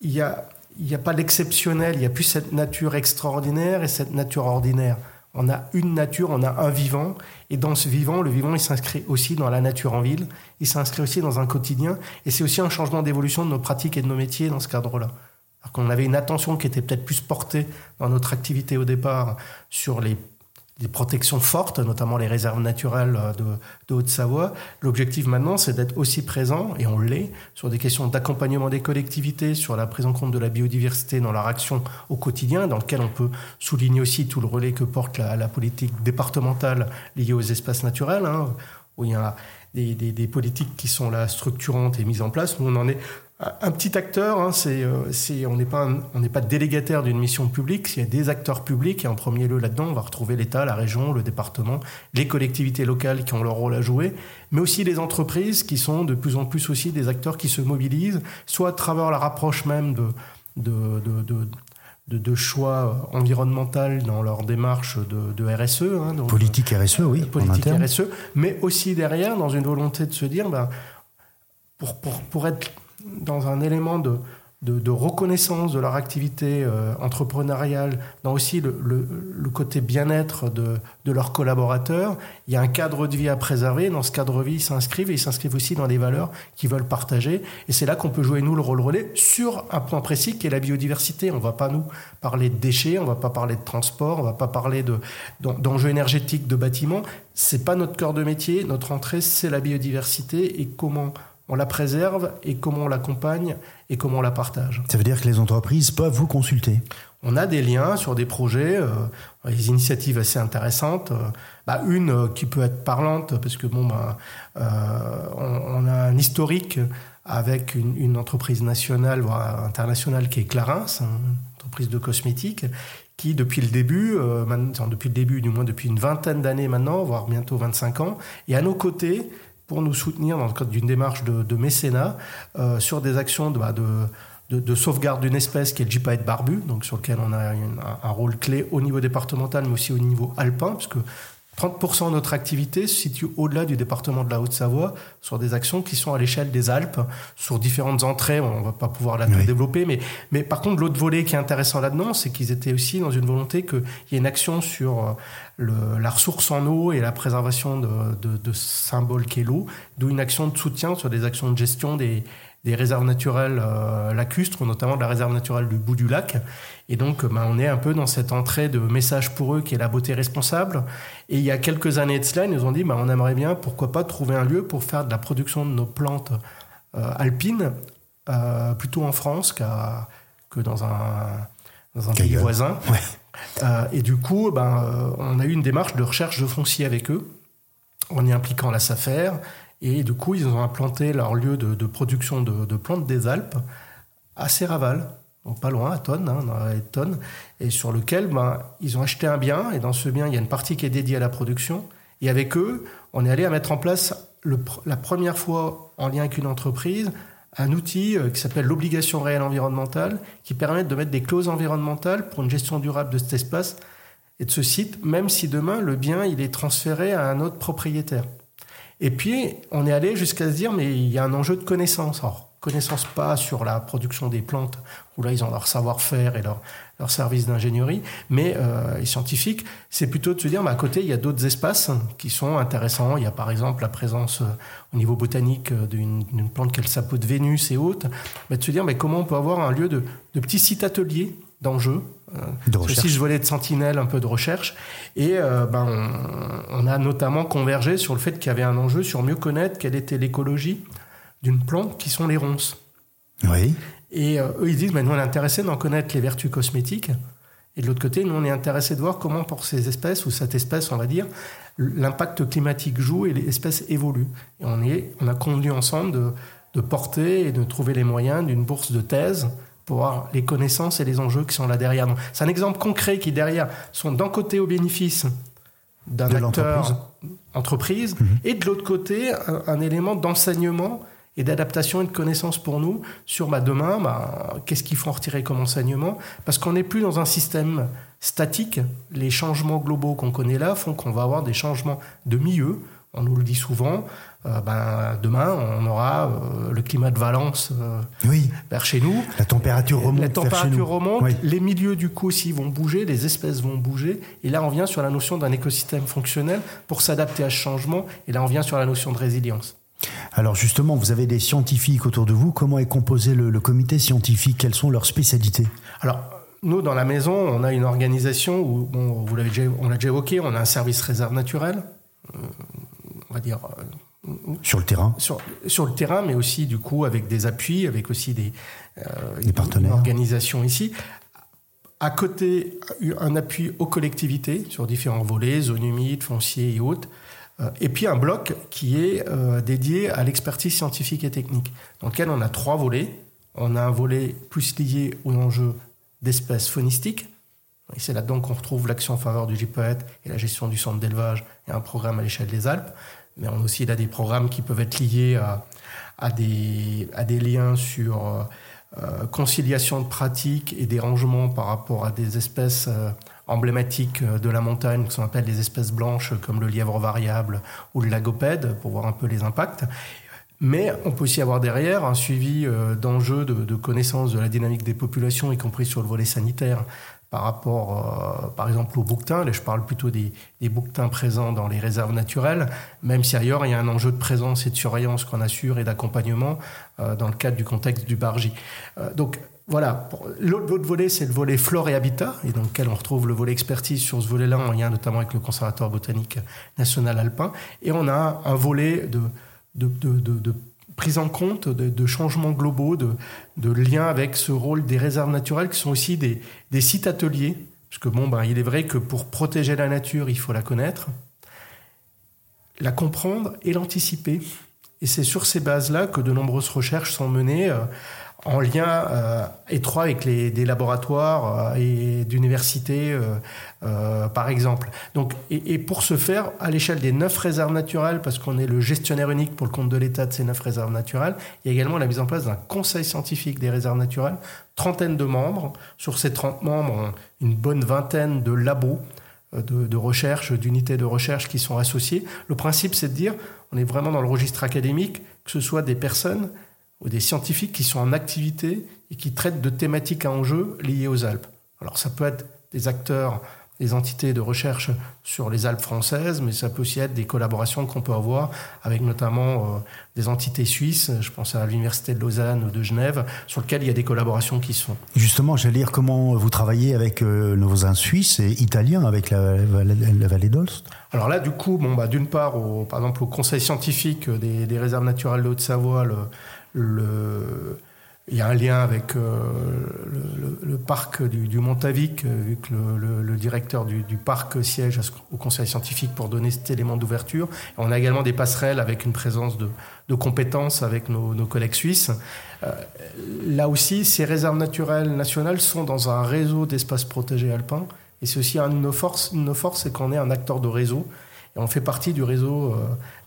il n'y a, il a pas l'exceptionnel, il n'y a plus cette nature extraordinaire et cette nature ordinaire. On a une nature, on a un vivant, et dans ce vivant, le vivant, il s'inscrit aussi dans la nature en ville, il s'inscrit aussi dans un quotidien, et c'est aussi un changement d'évolution de nos pratiques et de nos métiers dans ce cadre-là. Alors qu'on avait une attention qui était peut-être plus portée dans notre activité au départ sur les des protections fortes, notamment les réserves naturelles de, de Haute-Savoie. L'objectif maintenant, c'est d'être aussi présent, et on l'est, sur des questions d'accompagnement des collectivités, sur la prise en compte de la biodiversité dans leur action au quotidien, dans lequel on peut souligner aussi tout le relais que porte la, politique départementale liée aux espaces naturels, hein, où il y a des, des, des, politiques qui sont là structurantes et mises en place. Nous, on en est un petit acteur, hein, c'est, euh, c'est, on n'est pas, on n'est pas délégataire d'une mission publique. S'il y a des acteurs publics, et en premier lieu là-dedans, on va retrouver l'État, la région, le département, les collectivités locales qui ont leur rôle à jouer, mais aussi les entreprises qui sont de plus en plus aussi des acteurs qui se mobilisent, soit à travers la rapproche même de, de, de, de de, choix environnemental dans leur démarche de, de RSE. Hein, donc, politique RSE, oui. Politique RSE, mais aussi derrière, dans une volonté de se dire, ben, pour, pour, pour être dans un élément de, de, de, reconnaissance de leur activité euh, entrepreneuriale, dans aussi le, le, le côté bien-être de, de, leurs collaborateurs. Il y a un cadre de vie à préserver. Dans ce cadre de vie, ils s'inscrivent et ils s'inscrivent aussi dans des valeurs qu'ils veulent partager. Et c'est là qu'on peut jouer, nous, le rôle relais sur un point précis qui est la biodiversité. On ne va pas nous parler de déchets, on ne va pas parler de transport, on ne va pas parler d'enjeux énergétiques de bâtiments. C'est pas notre cœur de métier. Notre entrée, c'est la biodiversité et comment on la préserve et comment on l'accompagne et comment on la partage. Ça veut dire que les entreprises peuvent vous consulter On a des liens sur des projets, euh, des initiatives assez intéressantes. Euh, bah, une euh, qui peut être parlante, parce que bon, bah, euh, on, on, a un historique avec une, une, entreprise nationale, voire internationale, qui est Clarins, une entreprise de cosmétiques, qui depuis le début, euh, maintenant, depuis le début, du moins depuis une vingtaine d'années maintenant, voire bientôt 25 ans, et à nos côtés, pour nous soutenir dans le cadre d'une démarche de, mécénat euh, sur des actions de, bah, de, de, de sauvegarde d'une espèce qui est le gypaète barbu, donc sur lequel on a un, rôle clé au niveau départemental, mais aussi au niveau alpin, parce que 30% de notre activité se situe au-delà du département de la Haute-Savoie sur des actions qui sont à l'échelle des Alpes, sur différentes entrées. On va pas pouvoir la oui. développer, mais, mais par contre, l'autre volet qui est intéressant là-dedans, c'est qu'ils étaient aussi dans une volonté qu'il y ait une action sur le, la ressource en eau et la préservation de, de, de symboles qu'est l'eau, d'où une action de soutien sur des actions de gestion des, des réserves naturelles euh, lacustres, notamment de la réserve naturelle du bout du lac. Et donc, ben, on est un peu dans cette entrée de message pour eux qui est la beauté responsable. Et il y a quelques années de cela, ils nous ont dit, ben, on aimerait bien, pourquoi pas, trouver un lieu pour faire de la production de nos plantes euh, alpines, euh, plutôt en France qu'à, que dans un, dans un pays voisin. Ouais. Euh, et du coup, ben, euh, on a eu une démarche de recherche de foncier avec eux, en y impliquant la SAFER. Et du coup, ils ont implanté leur lieu de, production de, plantes des Alpes à Serraval, donc pas loin, à Tonne, la Tonne, et sur lequel ben, ils ont acheté un bien, et dans ce bien, il y a une partie qui est dédiée à la production. Et avec eux, on est allé à mettre en place la première fois en lien avec une entreprise un outil euh, qui s'appelle l'obligation réelle environnementale, qui permet de mettre des clauses environnementales pour une gestion durable de cet espace et de ce site, même si demain le bien il est transféré à un autre propriétaire. Et puis on est allé jusqu'à se dire mais il y a un enjeu de connaissance. Alors, connaissance pas sur la production des plantes, où là ils ont leur savoir-faire et leur, leur service d'ingénierie, mais euh, et scientifique, c'est plutôt de se dire, bah, à côté, il y a d'autres espaces qui sont intéressants. Il y a par exemple la présence euh, au niveau botanique euh, d'une plante est le de Vénus et autres, mais de se dire, mais comment on peut avoir un lieu de, de petits sites ateliers d'enjeux de aussi je volais de sentinelle un peu de recherche et euh, ben on, on, a notamment convergé sur le fait qu'il y avait un enjeu sur mieux connaître quelle était l'écologie d'une plante qui sont les ronces. Oui. Et euh, eux, ils disent, mais nous, on est intéressés d'en connaître les vertus cosmétiques. Et de l'autre côté, nous, on est intéressés de voir comment, pour ces espèces, ou cette espèce, on va dire, l'impact climatique joue et les espèces évoluent. Et on, est, on a convenu ensemble de, de porter et de trouver les moyens d'une bourse de thèse pour voir les connaissances et les enjeux qui sont là derrière. C'est un exemple concret qui, derrière, sont d'un côté au bénéfice d'un acteur entreprise, mmh. et de l'autre côté, un, un élément d'enseignement et d'adaptation et de connaissances pour nous sur bah, demain, bah, qu'est-ce qu'il faut en retirer comme enseignement, parce qu'on n'est plus dans un système statique. Les changements globaux qu'on connaît là font qu'on va avoir des changements de milieu. On nous le dit souvent. Euh, ben, demain, on aura euh, le climat de Valence euh, oui. vers chez nous. La température remonte. La température remonte. Les milieux, du coup, aussi vont bouger, les espèces vont bouger. Et là, on vient sur la notion d'un écosystème fonctionnel pour s'adapter à ce changement. Et là, on vient sur la notion de résilience. Alors justement, vous avez des scientifiques autour de vous. Comment est composé le, comité scientifique? Quelles sont leurs spécialités? Alors, nous, dans la maison, on a une organisation où, bon, vous l'avez déjà, on l'a déjà évoqué, on a un service réserve naturelle. on va dire sur le terrain sur, sur, le terrain, mais aussi du coup avec des appuis, avec aussi des, euh, des partenaires. organisations ici. À côté, un appui aux collectivités sur différents volets, zones humides, fonciers et autres. Euh, et puis un bloc qui est euh, dédié à l'expertise scientifique et technique, dans lequel on a trois volets. On a un volet plus lié aux enjeux d'espèces faunistiques. Et c'est là-dedans qu'on retrouve l'action en faveur du GPET et la gestion du centre d'élevage et un programme à l'échelle des Alpes mais on a aussi là des programmes qui peuvent être liés à, à, des, à des liens sur euh, euh, conciliation de pratiques et des rangements par rapport à des espèces euh, emblématiques de la montagne, qui sont appelle des espèces blanches comme le lièvre variable ou le lagopède, pour voir un peu les impacts. Mais on peut aussi avoir derrière un suivi d'enjeux de, de connaissance de la dynamique des populations, y compris sur le volet sanitaire, par rapport, euh, par exemple, aux bouquetins. Là, je parle plutôt des, bouquetins présents dans les réserves naturelles, même si ailleurs, il y a un enjeu de présence et de surveillance qu'on assure et d'accompagnement euh, dans le cadre du contexte du Bargy. Euh, donc, voilà. L'autre volet, c'est le volet flore et habitat, et dans lequel on retrouve le volet expertise sur ce volet-là, en lien notamment avec le Conservatoire botanique national alpin. Et on a un volet de prise en compte de, changements globaux, de, liens avec ce rôle des réserves naturelles qui sont aussi des, des sites ateliers. Parce que bon, ben, il est vrai que pour protéger la nature, il faut la connaître, la comprendre et l'anticiper. Et c'est sur ces bases-là que de nombreuses recherches sont menées. Euh, en lien euh, étroit avec les, des laboratoires euh, et d'universités, euh, par exemple. Donc, et, pour ce faire, à l'échelle des neuf réserves naturelles, parce qu'on est le gestionnaire unique pour le compte de l'État de ces neuf réserves naturelles, il y a également la mise en place d'un conseil scientifique des réserves naturelles, trentaine de membres. Sur ces 30 membres, une bonne vingtaine de labos de, de recherche, d'unités de recherche qui sont associés. Le principe, c'est de dire, on est vraiment dans le registre académique, que ce soit des personnes ou des scientifiques qui sont en activité et qui traitent de thématiques à enjeu liées aux Alpes. Alors ça peut être des acteurs, des entités de recherche sur les Alpes françaises, mais ça peut aussi être des collaborations qu'on peut avoir avec notamment euh, des entités suisses, je pense à l'Université de Lausanne ou de Genève, sur lesquelles il y a des collaborations qui sont. Justement, j'allais dire comment vous travaillez avec euh, nos voisins suisses et italiens, avec la, la, vallée d'Olst Alors là, du coup, bon, bah, d'une part, au, par exemple, au Conseil scientifique des, des réserves naturelles de Haute-Savoie, il y a un lien avec euh, le, parc du, du Montavic, euh, vu que le, directeur du, parc siège au conseil scientifique pour donner cet élément d'ouverture. On a également des passerelles avec une présence de, compétences avec nos, collègues suisses. Euh, là aussi, ces réserves naturelles nationales sont dans un réseau d'espaces protégés alpins. Et c'est aussi une de nos forces, c'est qu'on est un acteur de réseau. Et on fait partie du réseau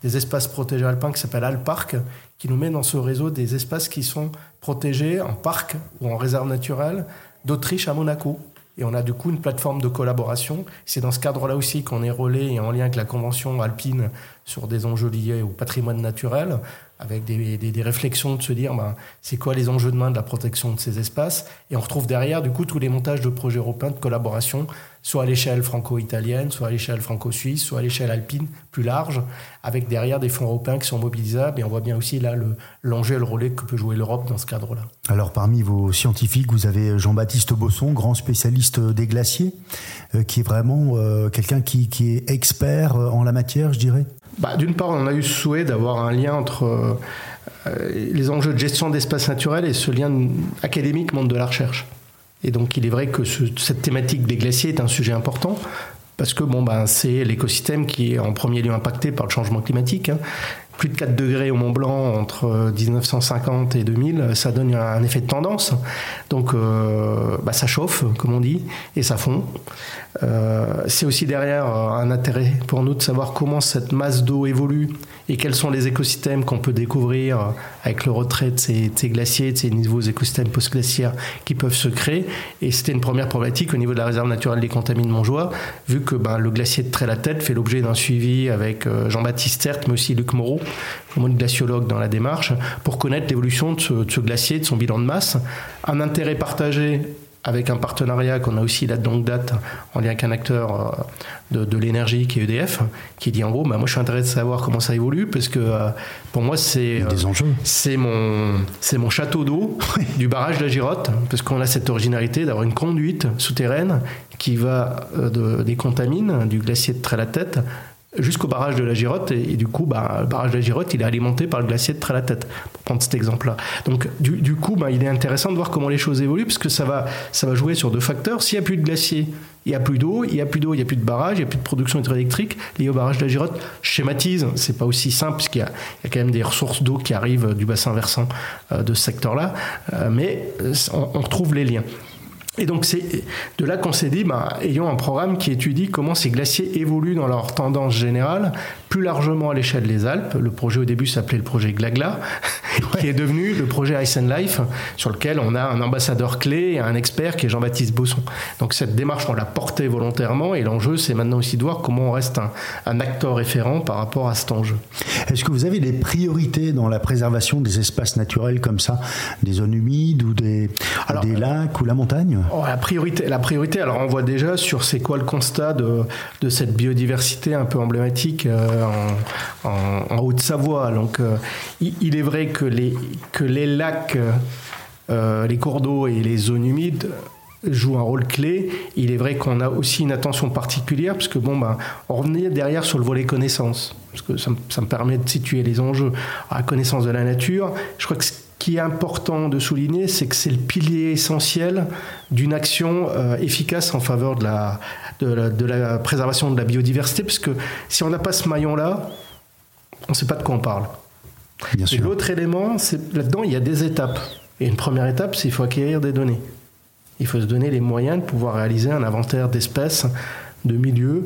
des espaces protégés alpins qui s'appelle Alparc, qui nous met dans ce réseau des espaces qui sont protégés en parc ou en réserve naturelle d'Autriche à Monaco. Et on a du coup une plateforme de collaboration. C'est dans ce cadre-là aussi qu'on est relais et en lien avec la Convention alpine sur des enjeux liés au patrimoine naturel, avec des, des, réflexions de se dire ben, c'est quoi les enjeux de main de la protection de ces espaces? Et on retrouve derrière du coup tous les montages de projets européens de collaboration soit à l'échelle franco-italienne, soit à l'échelle franco-suisse, soit à l'échelle alpine plus large, avec derrière des fonds européens qui sont mobilisables. Et on voit bien aussi là l'enjeu et le relais que peut jouer l'Europe dans ce cadre-là. Alors parmi vos scientifiques, vous avez Jean-Baptiste Bosson, grand spécialiste des glaciers, euh, qui est vraiment euh, quelqu'un qui, qui, est expert euh, en la matière, je dirais bah, D'une part, on a eu ce souhait d'avoir un lien entre les enjeux de gestion d'espace naturel et ce lien académique monde de la recherche. Et donc il est vrai que ce, cette thématique des glaciers est un sujet important parce que bon ben c'est l'écosystème qui est en premier lieu impacté par le changement climatique, hein, plus de 4 degrés au Mont Blanc entre 1950 et 2000, ça donne un effet de tendance. Donc bah, ça chauffe, comme on dit, et ça fond. c'est aussi derrière un intérêt pour nous de savoir comment cette masse d'eau évolue et quels sont les écosystèmes qu'on peut découvrir avec le retrait de ces, glaciers, de ces nouveaux écosystèmes post-glaciaires qui peuvent se créer? Et c'était une première problématique au niveau de la réserve naturelle des contamines de Montjoie, vu que ben, le glacier de Trait-la-Tête fait l'objet d'un suivi avec euh, Jean-Baptiste Certes, mais aussi Luc Moreau, comme glaciologue dans la démarche, pour connaître l'évolution de ce glacier, de son bilan de masse. Un intérêt partagé avec un partenariat qu'on a aussi là de longue date en lien avec un acteur euh, de, l'énergie qui est EDF, qui dit en gros, bah, moi je suis intéressé de savoir comment ça évolue parce que euh, pour moi c'est enjeux. c'est mon c'est mon château d'eau du barrage de la Girotte parce qu'on a cette originalité d'avoir une conduite souterraine qui va euh, de, des contamines du glacier de Trait-la-Tête jusqu'au barrage de la Girotte. Et, du coup, bah, le barrage de la Girotte, il est alimenté par le glacier de Trait-la-Tête, pour prendre cet exemple-là. Donc, du, coup, bah, il est intéressant de voir comment les choses évoluent, parce que ça va, ça va jouer sur deux facteurs. S'il n'y a plus de glacier, il n'y a plus d'eau, il n'y a plus d'eau, il n'y a plus de barrage, il n'y a plus de production hydroélectrique liée au barrage de la Girotte. Je schématise, c'est pas aussi simple, puisqu'il y, a quand même des ressources d'eau qui arrivent du bassin versant euh, de ce secteur-là, euh, mais euh, on retrouve les liens. Et donc c'est de là qu'on s'est dit, bah, ayons un programme qui étudie comment ces glaciers évoluent dans leur tendance générale, plus largement à l'échelle des Alpes. Le projet au début s'appelait le projet Glagla, qui est devenu le projet Ice and Life, sur lequel on a un ambassadeur clé et un expert qui est Jean-Baptiste Bosson. Donc cette démarche, on l'a portée volontairement, et l'enjeu, c'est maintenant aussi de voir comment on reste un, un acteur référent par rapport à cet enjeu. Est-ce que vous avez des priorités dans la préservation des espaces naturels comme ça, des zones humides ou des, des lacs ou la montagne? Oh, la, priorité, la priorité, alors on voit déjà sur c'est quoi le constat de, cette biodiversité un peu emblématique euh, en, Haute-Savoie. Donc euh, il, est vrai que les, que les lacs, euh, les cours d'eau et les zones humides jouent un rôle clé. Il est vrai qu'on a aussi une attention particulière, parce que bon, ben, on revenait derrière sur le volet connaissance, parce que ça, ça me permet de situer les enjeux. à la connaissance de la nature, je crois que qui est important de souligner, c'est que c'est le pilier essentiel d'une action euh, efficace en faveur de la, de la, préservation de la biodiversité, parce que si on n'a pas ce maillon-là, on ne sait pas de quoi on parle. Bien Et l'autre élément, c'est là-dedans, il y a des étapes. Et une première étape, c'est qu'il faut acquérir des données. Il faut se donner les moyens de pouvoir réaliser un inventaire d'espèces, de milieux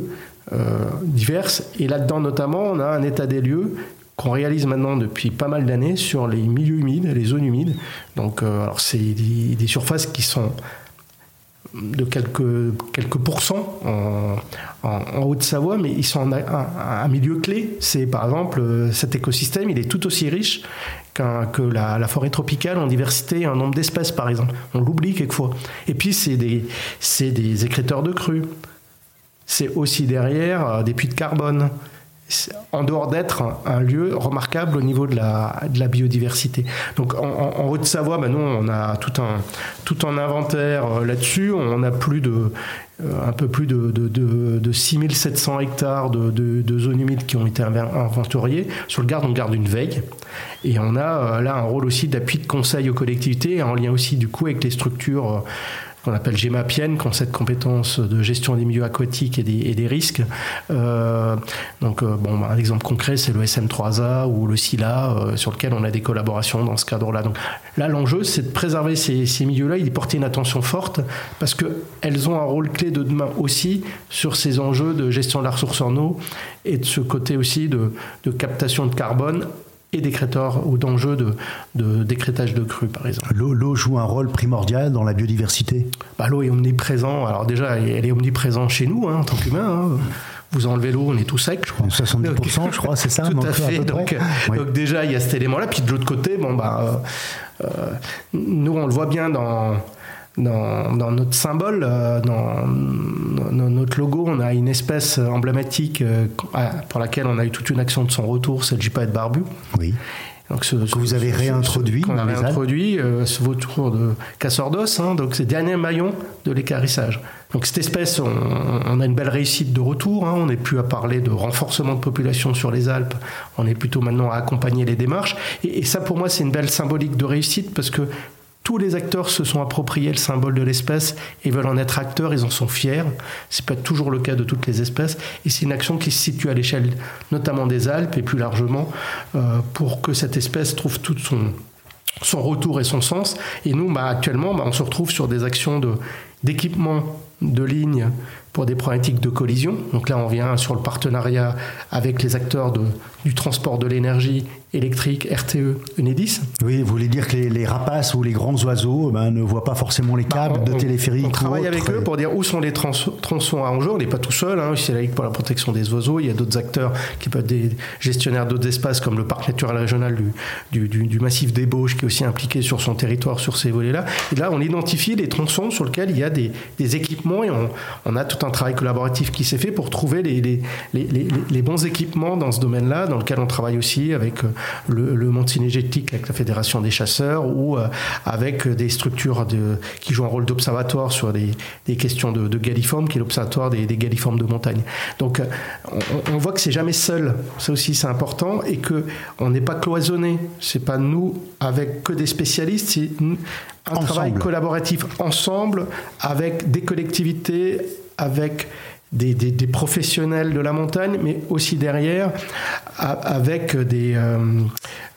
euh, divers. Et là-dedans, notamment, on a un état des lieux qu'on réalise maintenant depuis pas mal d'années sur les milieux humides, les zones humides. Donc, euh, c'est des, surfaces qui sont de quelques, quelques pourcents en, Haute-Savoie, mais ils sont un, milieu clé. C'est par exemple euh, cet écosystème, il est tout aussi riche que la, forêt tropicale en diversité et en nombre d'espèces, par exemple. On l'oublie quelquefois. Et puis, c'est des, des de crues. C'est aussi derrière euh, des puits de carbone en dehors d'être un, lieu remarquable au niveau de la, de biodiversité. Donc en, Haute-Savoie, ben nous, on a tout un, tout un inventaire euh, là-dessus. On a plus de, euh, un peu plus de, de, de, 6700 hectares de, de, zones humides qui ont été inventoriées. Sur le garde, on garde une veille. Et on a euh, là un rôle aussi d'appui de conseil aux collectivités, en lien aussi du coup avec les structures qu'on appelle GEMAPIEN, qui ont cette compétence de gestion des milieux aquatiques et des, risques. Euh, donc, euh, bon, un exemple concret, c'est le SM3A ou le SILA, euh, sur lequel on a des collaborations dans ce cadre-là. Donc là, l'enjeu, c'est de préserver ces, milieux-là et d'y porter une attention forte, parce qu'elles ont un rôle clé de demain aussi sur ces enjeux de gestion de la ressource en eau et de ce côté aussi de captation de carbone et d'écréteurs ou d'enjeux de, de, décrétage de crues, par exemple. L'eau joue un rôle primordial dans la biodiversité? Bah, L'eau est omniprésente. Alors déjà, elle est omniprésente chez nous, hein, en tant qu'humains. Hein. Vous enlevez l'eau, on est tout sec, je crois. 70%, je crois, c'est ça Tout à fait. donc, donc, déjà, il y a cet élément-là. Puis de l'autre côté, bon, bah, euh, euh, nous, on le voit bien dans dans, notre symbole, euh, dans, notre logo, on a une espèce emblématique euh, pour laquelle on a eu toute une action de son retour, c'est le gypaète barbu. Oui. Donc ce, que vous avez réintroduit. On a réintroduit euh, ce vautour de casseur d'os, hein, donc c'est le dernier maillon de l'écarissage. Donc cette espèce, on, a une belle réussite de retour. Hein, on n'est plus à parler de renforcement de population sur les Alpes. On est plutôt maintenant à accompagner les démarches. Et, et ça, pour moi, c'est une belle symbolique de réussite parce que tous les acteurs se sont appropriés le symbole de l'espèce et veulent en être acteurs, ils en sont fiers. C'est pas toujours le cas de toutes les espèces. Et c'est une action qui se situe à l'échelle notamment des Alpes et plus largement euh, pour que cette espèce trouve tout son, retour et son sens. Et nous, bah, actuellement, bah, on se retrouve sur des actions d'équipement de lignes pour des problématiques de collision. Donc là, on vient sur le partenariat avec les acteurs du transport de l'énergie électrique, RTE, Enedis. Oui, vous voulez dire que les, rapaces ou les grands oiseaux ben, ne voient pas forcément les bah, câbles de téléphérique. On travaille avec eux pour dire où sont les tronçons à enjeu. On n'est pas tout seul. Hein. C'est la Ligue pour la protection des oiseaux. Il y a d'autres acteurs qui peuvent être des gestionnaires d'autres espaces comme le parc naturel régional du, du, du, massif des Bauges qui est aussi impliqué sur son territoire sur ces volets-là. Et là, on identifie les tronçons sur lesquels il y a des, des équipements et on, on, a tout un travail collaboratif qui s'est fait pour trouver les, les, les, les bons équipements dans ce domaine-là, dans lequel on travaille aussi avec euh, le, le monde cinégétique avec la Fédération des chasseurs ou euh, avec des structures de, qui jouent un rôle d'observatoire sur des, des, questions de, de galliformes, qui est l'observatoire des, des, galliformes de montagne. Donc euh, on, on voit que c'est jamais seul, ça aussi c'est important, et que on n'est pas cloisonné. C'est pas nous avec que des spécialistes, c'est un travail collaboratif ensemble avec des collectivités, avec des, professionnels de la montagne, mais aussi derrière avec des, euh,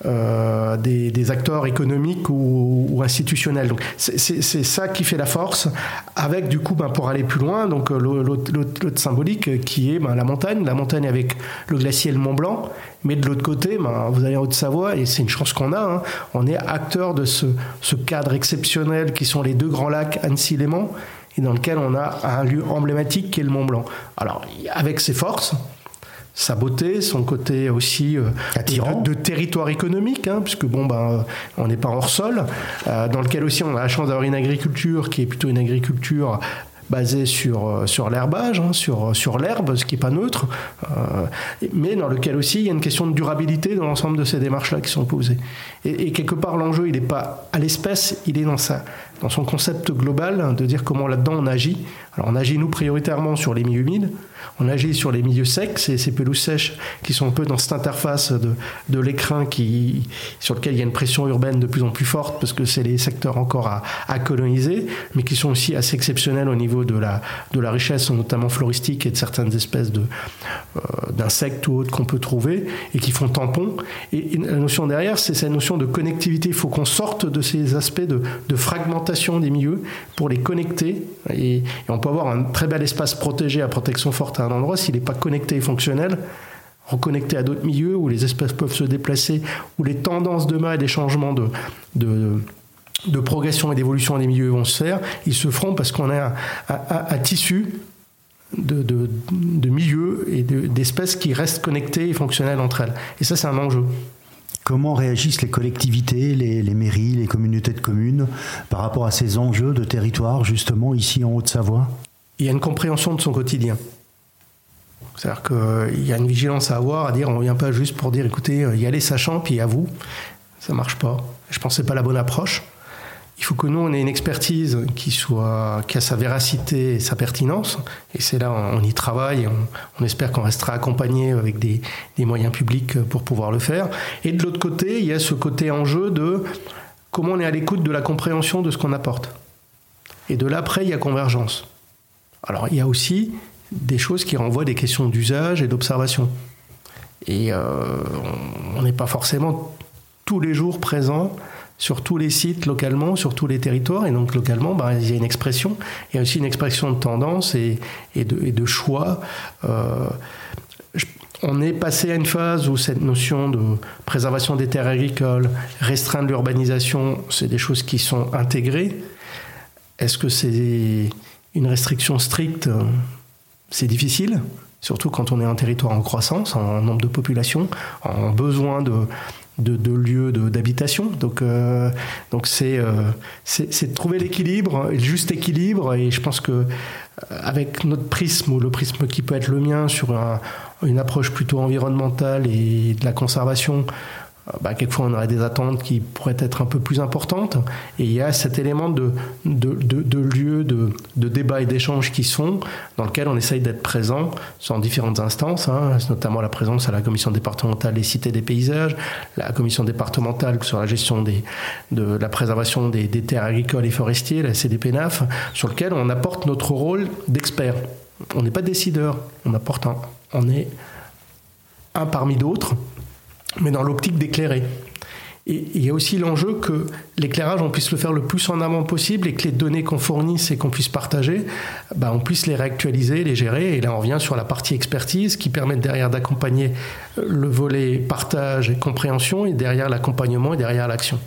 euh, des, acteurs économiques ou, institutionnels. Donc c'est ça qui fait la force, avec du coup, ben, pour aller plus loin, donc euh, l'autre symbolique qui est ben, la montagne, la montagne avec le glacier et le Mont Blanc, mais de l'autre côté, ben, vous allez en Haute-Savoie, et c'est une chance qu'on a, hein, on est acteur de ce, cadre exceptionnel qui sont les deux grands lacs Annecy-Léman, dans lequel on a un lieu emblématique qui est le Mont Blanc. Alors, avec ses forces, sa beauté, son côté aussi euh, de, de, territoire économique, hein, puisque bon, ben, on n'est pas hors sol, euh, dans lequel aussi on a la chance d'avoir une agriculture qui est plutôt une agriculture basé sur, euh, sur l'herbage, hein, sur, sur l'herbe, ce qui n'est pas neutre, euh, mais dans lequel aussi il y a une question de durabilité dans l'ensemble de ces démarches-là qui sont posées. Et, et quelque part, l'enjeu, il n'est pas à l'espèce, il est dans, sa, dans son concept global hein, de dire comment là-dedans on agit. Alors on agit, nous, prioritairement sur les milieux humides, on agit sur les milieux secs, c'est ces pelouses sèches qui sont un peu dans cette interface de, l'écrin sur lequel il y a une pression urbaine de plus en plus forte parce que c'est les secteurs encore à, coloniser, mais qui sont aussi assez exceptionnels au niveau de la, richesse, notamment floristique, et de certaines espèces euh, d'insectes ou autres qu'on peut trouver, et qui font tampon. Et, la notion derrière, c'est cette notion de connectivité. Il faut qu'on sorte de ces aspects de, fragmentation des milieux pour les connecter. Et, on peut avoir un très bel espace protégé à protection forte à un endroit s'il n'est pas connecté et fonctionnel reconnecté à d'autres milieux où les espèces peuvent se déplacer, où les tendances de et des changements de, de, de progression et d'évolution des milieux vont se faire, ils se feront parce qu'on a un, tissu de, de, de, milieux et d'espèces qui restent connectées et fonctionnelles entre elles. Et ça, c'est un enjeu. Comment réagissent les collectivités, les, les, mairies, les communautés de communes par rapport à ces enjeux de territoire, justement, ici en Haute-Savoie? Il y a une compréhension de son quotidien. C'est-à-dire qu'il y a une vigilance à avoir, à dire on ne vient pas juste pour dire écoutez, y aller sachant, puis à vous. Ça ne marche pas. Je pense que ce pas la bonne approche. Il faut que nous, on ait une expertise qui, soit, qui a sa véracité et sa pertinence. Et c'est là, on, y travaille. On, espère qu'on restera accompagné avec des, des, moyens publics pour pouvoir le faire. Et de l'autre côté, il y a ce côté enjeu de comment on est à l'écoute de la compréhension de ce qu'on apporte. Et de là, après, il y a convergence. Alors, il y a aussi des choses qui renvoient des questions d'usage et d'observation. Et euh, on n'est pas forcément tous les jours présent sur tous les sites localement, sur tous les territoires. Et donc localement, bah, il y a une expression. Il y a aussi une expression de tendance et, et de, choix. Euh, on est passé à une phase où cette notion de préservation des terres agricoles, restreindre l'urbanisation, c'est des choses qui sont intégrées. Est-ce que c'est une restriction stricte? C'est difficile surtout quand on est un territoire en croissance, en nombre de population, en besoin de, de, de lieux d'habitation. Donc, euh, donc c'est, euh, de trouver l'équilibre, le juste équilibre. Et je pense que euh, avec notre prisme ou le prisme qui peut être le mien sur un, une approche plutôt environnementale et de la conservation, bah, quelquefois on aurait des attentes qui pourraient être un peu plus importantes. Et il y a cet élément de, de, de, lieu de, de, débat et d'échange qui sont, dans lequel on essaye d'être présent sur différentes instances, hein, notamment la présence à la commission départementale des cités des paysages, la commission départementale sur la gestion des, de la préservation des, des terres agricoles et forestiers, la CDPNAF, sur lequel on apporte notre rôle d'expert. On n'est pas décideur, on apporte un, on est un parmi d'autres mais dans l'optique d'éclairer. Et il y a aussi l'enjeu que l'éclairage, on puisse le faire le plus en amont possible et que les données qu'on fournisse et qu'on puisse partager, bah, on puisse les réactualiser, les gérer. Et là, on revient sur la partie expertise qui permet derrière d'accompagner euh, le volet partage et compréhension et derrière l'accompagnement et derrière l'action.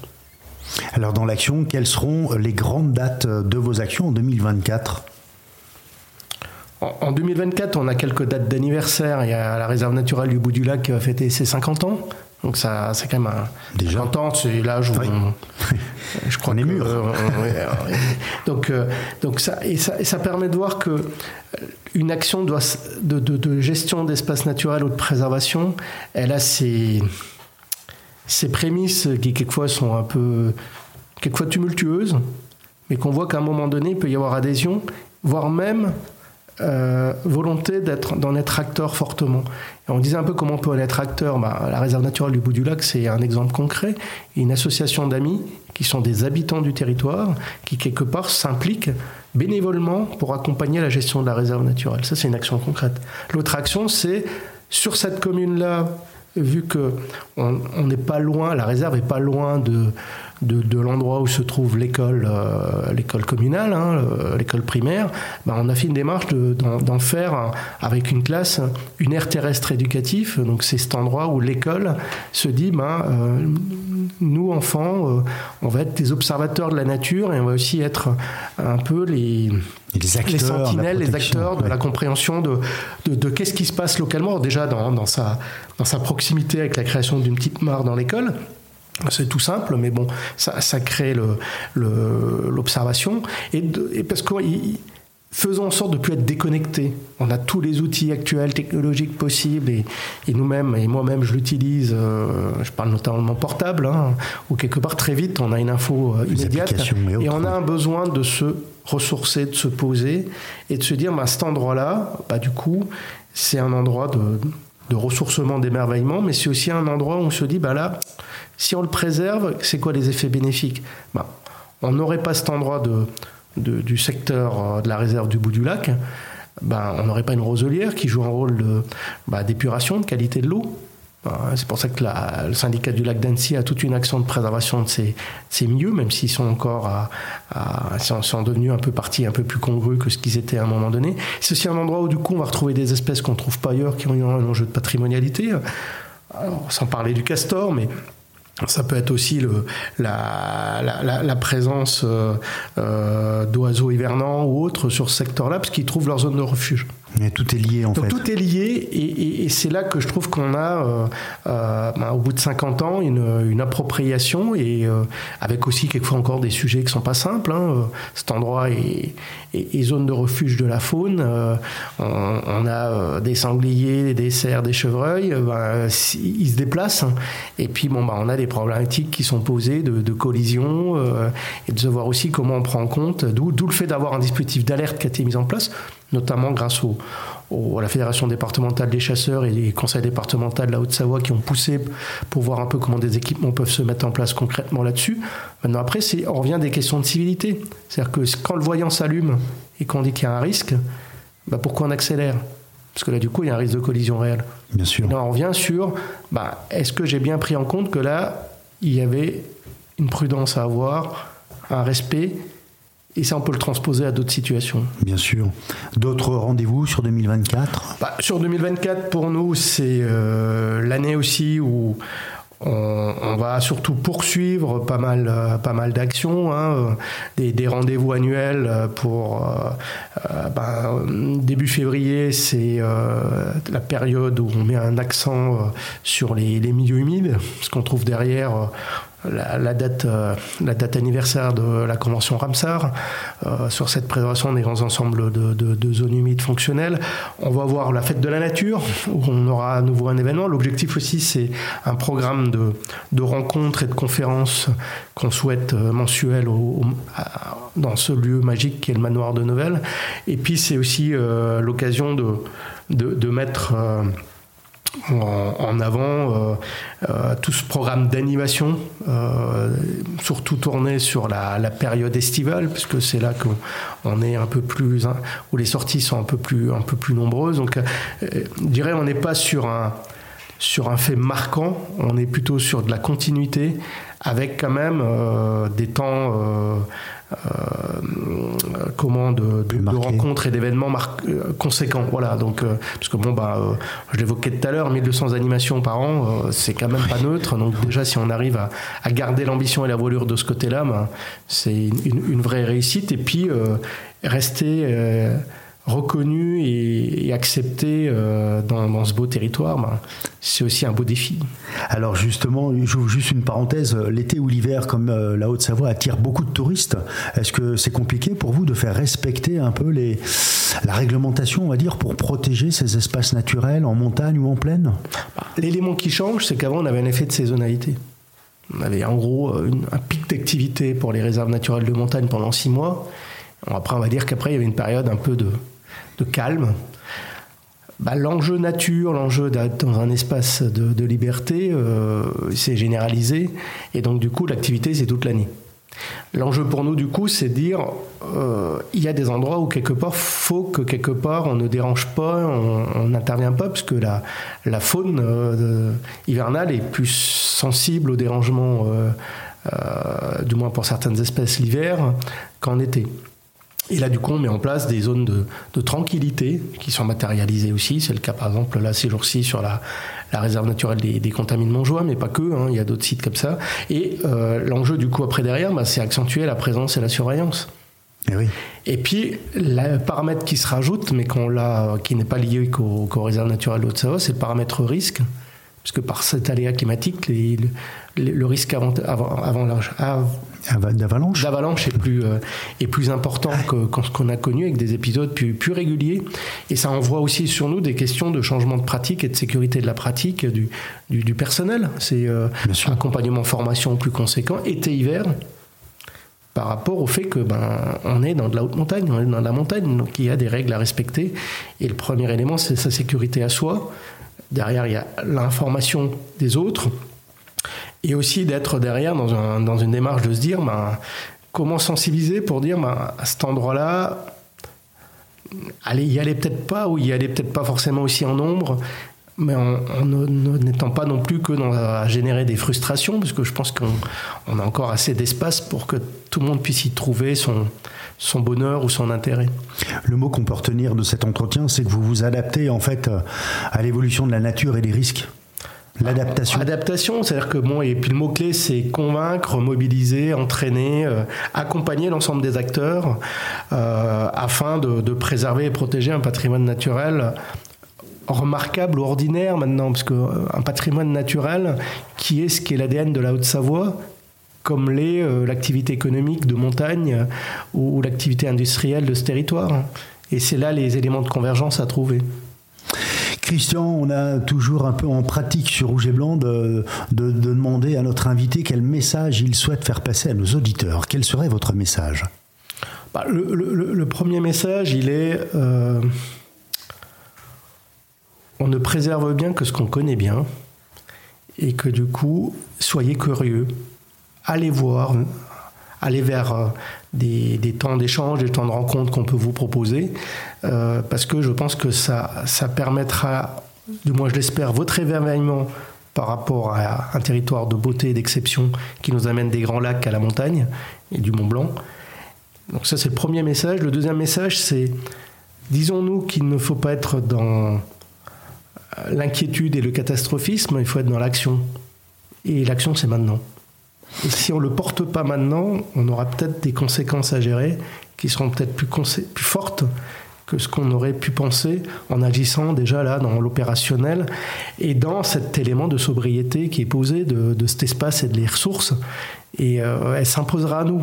Alors, dans l'action, quelles seront les grandes dates de vos actions en 2024 en 2024, on a quelques dates d'anniversaire. Il y a la réserve naturelle du bout du lac qui va fêter ses 50 ans. Donc ça, c'est quand même un. Déjà. 50 ans, c'est l'âge où on, je crois on est mûr. donc, euh, donc ça et, ça, et ça permet de voir que euh, une action doit, de, de, de gestion d'espace naturel ou de préservation, elle a ses, ses prémices qui quelquefois sont un peu, quelquefois tumultueuses, mais qu'on voit qu'à un moment donné, il peut y avoir adhésion, voire même euh, volonté d'être, d'en être acteur fortement. On disait un peu comment on peut en être acteur. Bah, la réserve naturelle du bout du lac, c'est un exemple concret. Une association d'amis qui sont des habitants du territoire, qui quelque part s'impliquent bénévolement pour accompagner la gestion de la réserve naturelle. Ça, c'est une action concrète. L'autre action, c'est sur cette commune-là, vu que on n'est pas loin, la réserve est pas loin de de, l'endroit où se trouve l'école euh, l'école communale, hein, l'école primaire, ben, on a fait une démarche d'en faire avec une classe une aire terrestre éducative. Donc c'est cet endroit où l'école se dit, ben, euh, nous enfants, euh, on va être des observateurs de la nature et on va aussi être un peu les, les, acteurs, sentinelles, les acteurs de la compréhension de, de, qu'est-ce qui se passe localement. Déjà dans, dans, sa, dans sa proximité avec la création d'une petite mare dans l'école. C'est tout simple, mais bon, ça, ça crée l'observation. Le, et, et, parce que faisons en sorte de ne plus être déconnectés. On a tous les outils actuels, technologiques possibles, et, et nous-mêmes, et moi-même, je l'utilise. Euh, je parle notamment de mon portable, hein, où quelque part très vite, on a une info euh, immédiate, et, et, on a un besoin de se ressourcer, de se poser, et de se dire, bah, cet endroit-là, bah, du coup, c'est un endroit de, de ressourcement, d'émerveillement, mais c'est aussi un endroit où on se dit, bah là, si on le préserve, c'est quoi les effets bénéfiques bah, On n'aurait pas cet endroit de, du secteur euh, de la réserve du bout du lac, bah, on n'aurait pas une roselière qui joue un rôle d'épuration, de qualité de l'eau. C'est pour ça que le syndicat du lac d'Annecy a toute une action de préservation de ces, milieux, même s'ils sont encore sont, devenus un peu partis un peu plus congrus que ce qu'ils étaient à un moment donné. C'est aussi un endroit où du coup on va retrouver des espèces qu'on ne trouve pas ailleurs, qui ont eu un enjeu de patrimonialité. Sans parler du castor, mais ça peut être aussi la, présence euh, euh, d'oiseaux hivernants ou autres sur ce secteur-là, parce qu'ils trouvent leur zone de refuge. Mais tout est lié en Donc, fait. Tout est lié et, et, c'est là que je trouve qu'on a, euh, euh ben, au bout de 50 ans, une, une appropriation et euh, avec aussi quelquefois encore des sujets qui sont pas simples. Hein. Cet endroit est, est, zone de refuge de la faune. On, on, a des sangliers, des cerfs, des chevreuils. Ben, ils se déplacent et puis bon, ben, on a des problématiques qui sont posées de, de collision et de savoir aussi comment on prend en compte. D'où le fait d'avoir un dispositif d'alerte qui a été mis en place notamment grâce au, à la Fédération départementale des chasseurs et les conseils départementaux de la Haute-Savoie qui ont poussé pour voir un peu comment des équipements peuvent se mettre en place concrètement là-dessus. Maintenant, après, on revient des questions de civilité. C'est-à-dire que quand le voyant s'allume et qu'on dit qu'il y a un risque, bah pourquoi on accélère? Parce que là, du coup, il y a un risque de collision réelle. Bien sûr. là, on revient sur bah, est-ce que j'ai bien pris en compte que là, il y avait une prudence à avoir, un respect et ça, on peut le transposer à d'autres situations. Bien sûr. D'autres rendez-vous sur 2024 bah, Sur 2024, pour nous, c'est euh, l'année aussi où on, va surtout poursuivre pas mal, euh, pas mal d'actions, hein, euh, des, rendez-vous annuels pour bah, début février, c'est la période où on met un accent sur les, les milieux humides, ce qu'on trouve derrière la, date, euh, la date anniversaire de la convention Ramsar, euh, sur cette préservation des grands ensembles de, zones humides fonctionnelles. On va voir la fête de la nature, où on aura à nouveau un événement. L'objectif aussi, c'est un programme de, rencontres et de conférences qu'on souhaite euh, mensuelles dans ce lieu magique qui est le manoir de Novelle. Et puis, c'est aussi l'occasion de, mettre en, avant euh, euh, tout ce programme d'animation, euh, surtout tourné sur la, période estivale, puisque c'est là qu'on est un peu plus, hein, où les sorties sont un peu plus, un peu plus nombreuses. Donc, je dirais, on n'est pas sur un, sur un fait marquant, on est plutôt sur de la continuité, avec quand même des temps comment de, rencontres et d'événements euh, conséquents. Voilà, donc euh, parce que bon bah je l'évoquais tout à l'heure, 1200 animations par an, c'est quand même pas neutre. Donc déjà si on arrive à, garder l'ambition et la voilure de ce côté-là, ben, c'est une, une, vraie réussite. Et puis rester reconnu et, accepté euh, dans, ce beau territoire, ben, c'est aussi un beau défi. Alors justement, j'ouvre juste une parenthèse, l'été ou l'hiver, comme euh, la Haute-Savoie attire beaucoup de touristes, est-ce que c'est compliqué pour vous de faire respecter un peu les, la réglementation, on va dire, pour protéger ces espaces naturels en montagne ou en plaine? L'élément qui change, c'est qu'avant on avait un effet de saisonnalité. On avait en gros un pic d'activité pour les réserves naturelles de montagne pendant six mois. Après, on va dire qu'après, il y avait une période un peu de, de calme. Bah, l'enjeu nature, l'enjeu d'être dans un espace de, liberté, euh, c'est généralisé. Et donc, du coup, l'activité, c'est toute l'année. L'enjeu pour nous, du coup, c'est de dire euh, il y a des endroits où, quelque part, faut que quelque part on ne dérange pas, on n'intervient pas, parce que la, faune euh, hivernale est plus sensible au dérangement, du moins pour certaines espèces l'hiver, qu'en été. Et là, du coup, on met en place des zones de, tranquillité qui sont matérialisées aussi. C'est le cas, par exemple, là, ces jours-ci, sur la, réserve naturelle des, des Contamines de Montjoie, mais pas que. Hein, il y a d'autres sites comme ça. Et euh, l'enjeu, du coup, après derrière, bah, c'est accentuer la présence et la surveillance. Et, eh oui. et puis, le paramètre qui se rajoute, mais qu'on qui n'est pas lié qu'aux réserves naturelles de Haute-Savoie, c'est le paramètre risque. Parce que par cet aléa climatique, le risque avant, avant, avant, d'avalanche. d'avalanche est plus euh, est plus important que, ce qu'on a connu avec des épisodes plus, plus réguliers. Et ça envoie aussi sur nous des questions de changement de pratique et de sécurité de la pratique du, du, personnel. C'est euh, un accompagnement formation plus conséquent été hiver par rapport au fait que ben on est dans de la haute montagne on est dans la montagne. Donc il y a des règles à respecter. Et le premier élément c'est sa sécurité à soi. Derrière il y a l'information des autres et aussi d'être derrière dans, un, dans, une démarche de se dire ben, comment sensibiliser pour dire ben, à cet endroit-là, allez, y aller peut-être pas ou y aller peut-être pas forcément aussi en nombre, mais en, n'étant pas non plus que à générer des frustrations, parce que je pense qu'on a encore assez d'espace pour que tout le monde puisse y trouver son, son bonheur ou son intérêt. Le mot qu'on peut retenir de cet entretien, c'est que vous vous adaptez en fait à l'évolution de la nature et des risques. L'adaptation. Adaptation, c'est-à-dire que et puis le mot-clé, c'est convaincre, mobiliser, entraîner, euh, accompagner l'ensemble des acteurs euh, afin de, préserver et protéger un patrimoine naturel remarquable ou ordinaire maintenant, parce qu'un euh, patrimoine naturel qui est ce qui est l'ADN de la Haute-Savoie, comme l'est l'activité économique de montagne ou l'activité industrielle de ce territoire. Et c'est là les éléments de convergence à trouver. Christian, on a toujours un peu en pratique sur Rouge et Blanc de, demander à notre invité quel message il souhaite faire passer à nos auditeurs. Quel serait votre message? Bah, le, premier message, il est euh, on ne préserve bien que ce qu'on connaît bien et que du coup, soyez curieux, allez voir, allez vers euh, des, temps d'échange, des temps de rencontre qu'on peut vous proposer, euh, parce que je pense que ça, ça permettra, du moins je l'espère, votre émerveillement par rapport à un territoire de beauté et d'exception qui nous amène des grands lacs à la montagne et du Mont Blanc. Donc ça c'est le premier message. Le deuxième message c'est, disons-nous qu'il ne faut pas être dans l'inquiétude et le catastrophisme, il faut être dans l'action. Et l'action c'est maintenant. Si on ne le porte pas maintenant, on aura peut-être des conséquences à gérer qui seront peut-être plus, fortes que ce qu'on aurait pu penser en agissant déjà là dans l'opérationnel et dans cet élément de sobriété qui est posé de, cet espace et de les ressources. Et euh, elle s'imposera à nous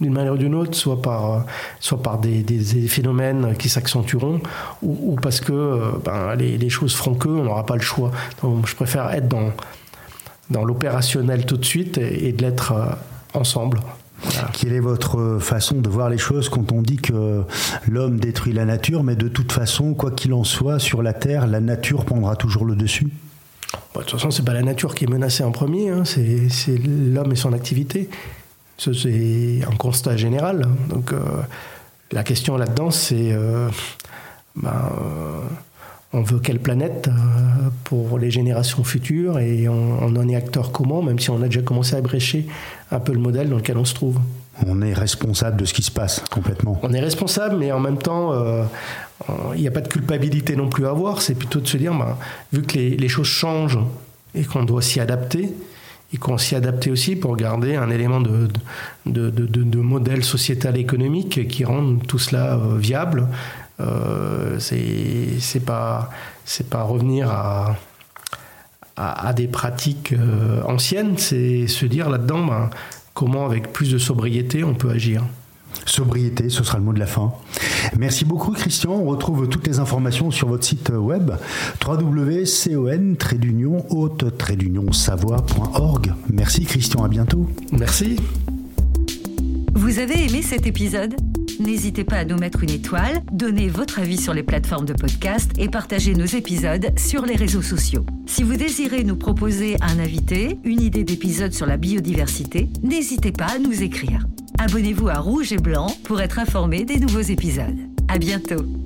d'une manière ou d'une autre, soit par, soit par des, phénomènes qui s'accentueront, ou, parce que euh, ben, les, choses feront que, on n'aura pas le choix. Donc, je préfère être dans, dans l'opérationnel tout de suite et, de l'être ensemble. Quelle est votre façon de voir les choses quand on dit que l'homme détruit la nature, mais de toute façon, quoi qu'il en soit, sur la Terre, la nature prendra toujours le dessus? De toute façon, c'est pas la nature qui est menacée en premier, hein. c'est l'homme et son activité. C'est un constat général. Donc euh, la question là-dedans, c'est euh, ben, euh, on veut quelle planète pour les générations futures et on, en est acteur comment, même si on a déjà commencé à brécher un peu le modèle dans lequel on se trouve. On est responsable de ce qui se passe complètement. On est responsable, mais en même temps, il n'y a pas de culpabilité non plus à avoir. C'est plutôt de se dire, ben, vu que les, les choses changent et qu'on doit s'y adapter, et qu'on s'y adapter aussi pour garder un élément de, de, de, de, modèle sociétal économique qui rende tout cela euh, viable. Euh, c'est pas c'est pas revenir à, à, des pratiques euh, anciennes, c'est se dire là-dedans ben, comment avec plus de sobriété on peut agir. Sobriété, ce sera le mot de la fin. Merci beaucoup Christian. On retrouve toutes les informations sur votre site web www.con-haute-savoie.org. Merci Christian, à bientôt. Merci. Vous avez aimé cet épisode? N'hésitez pas à nous mettre une étoile, donner votre avis sur les plateformes de podcast et partager nos épisodes sur les réseaux sociaux. Si vous désirez nous proposer un invité, une idée d'épisode sur la biodiversité, n'hésitez pas à nous écrire. Abonnez-vous à Rouge et Blanc pour être informé des nouveaux épisodes. À bientôt.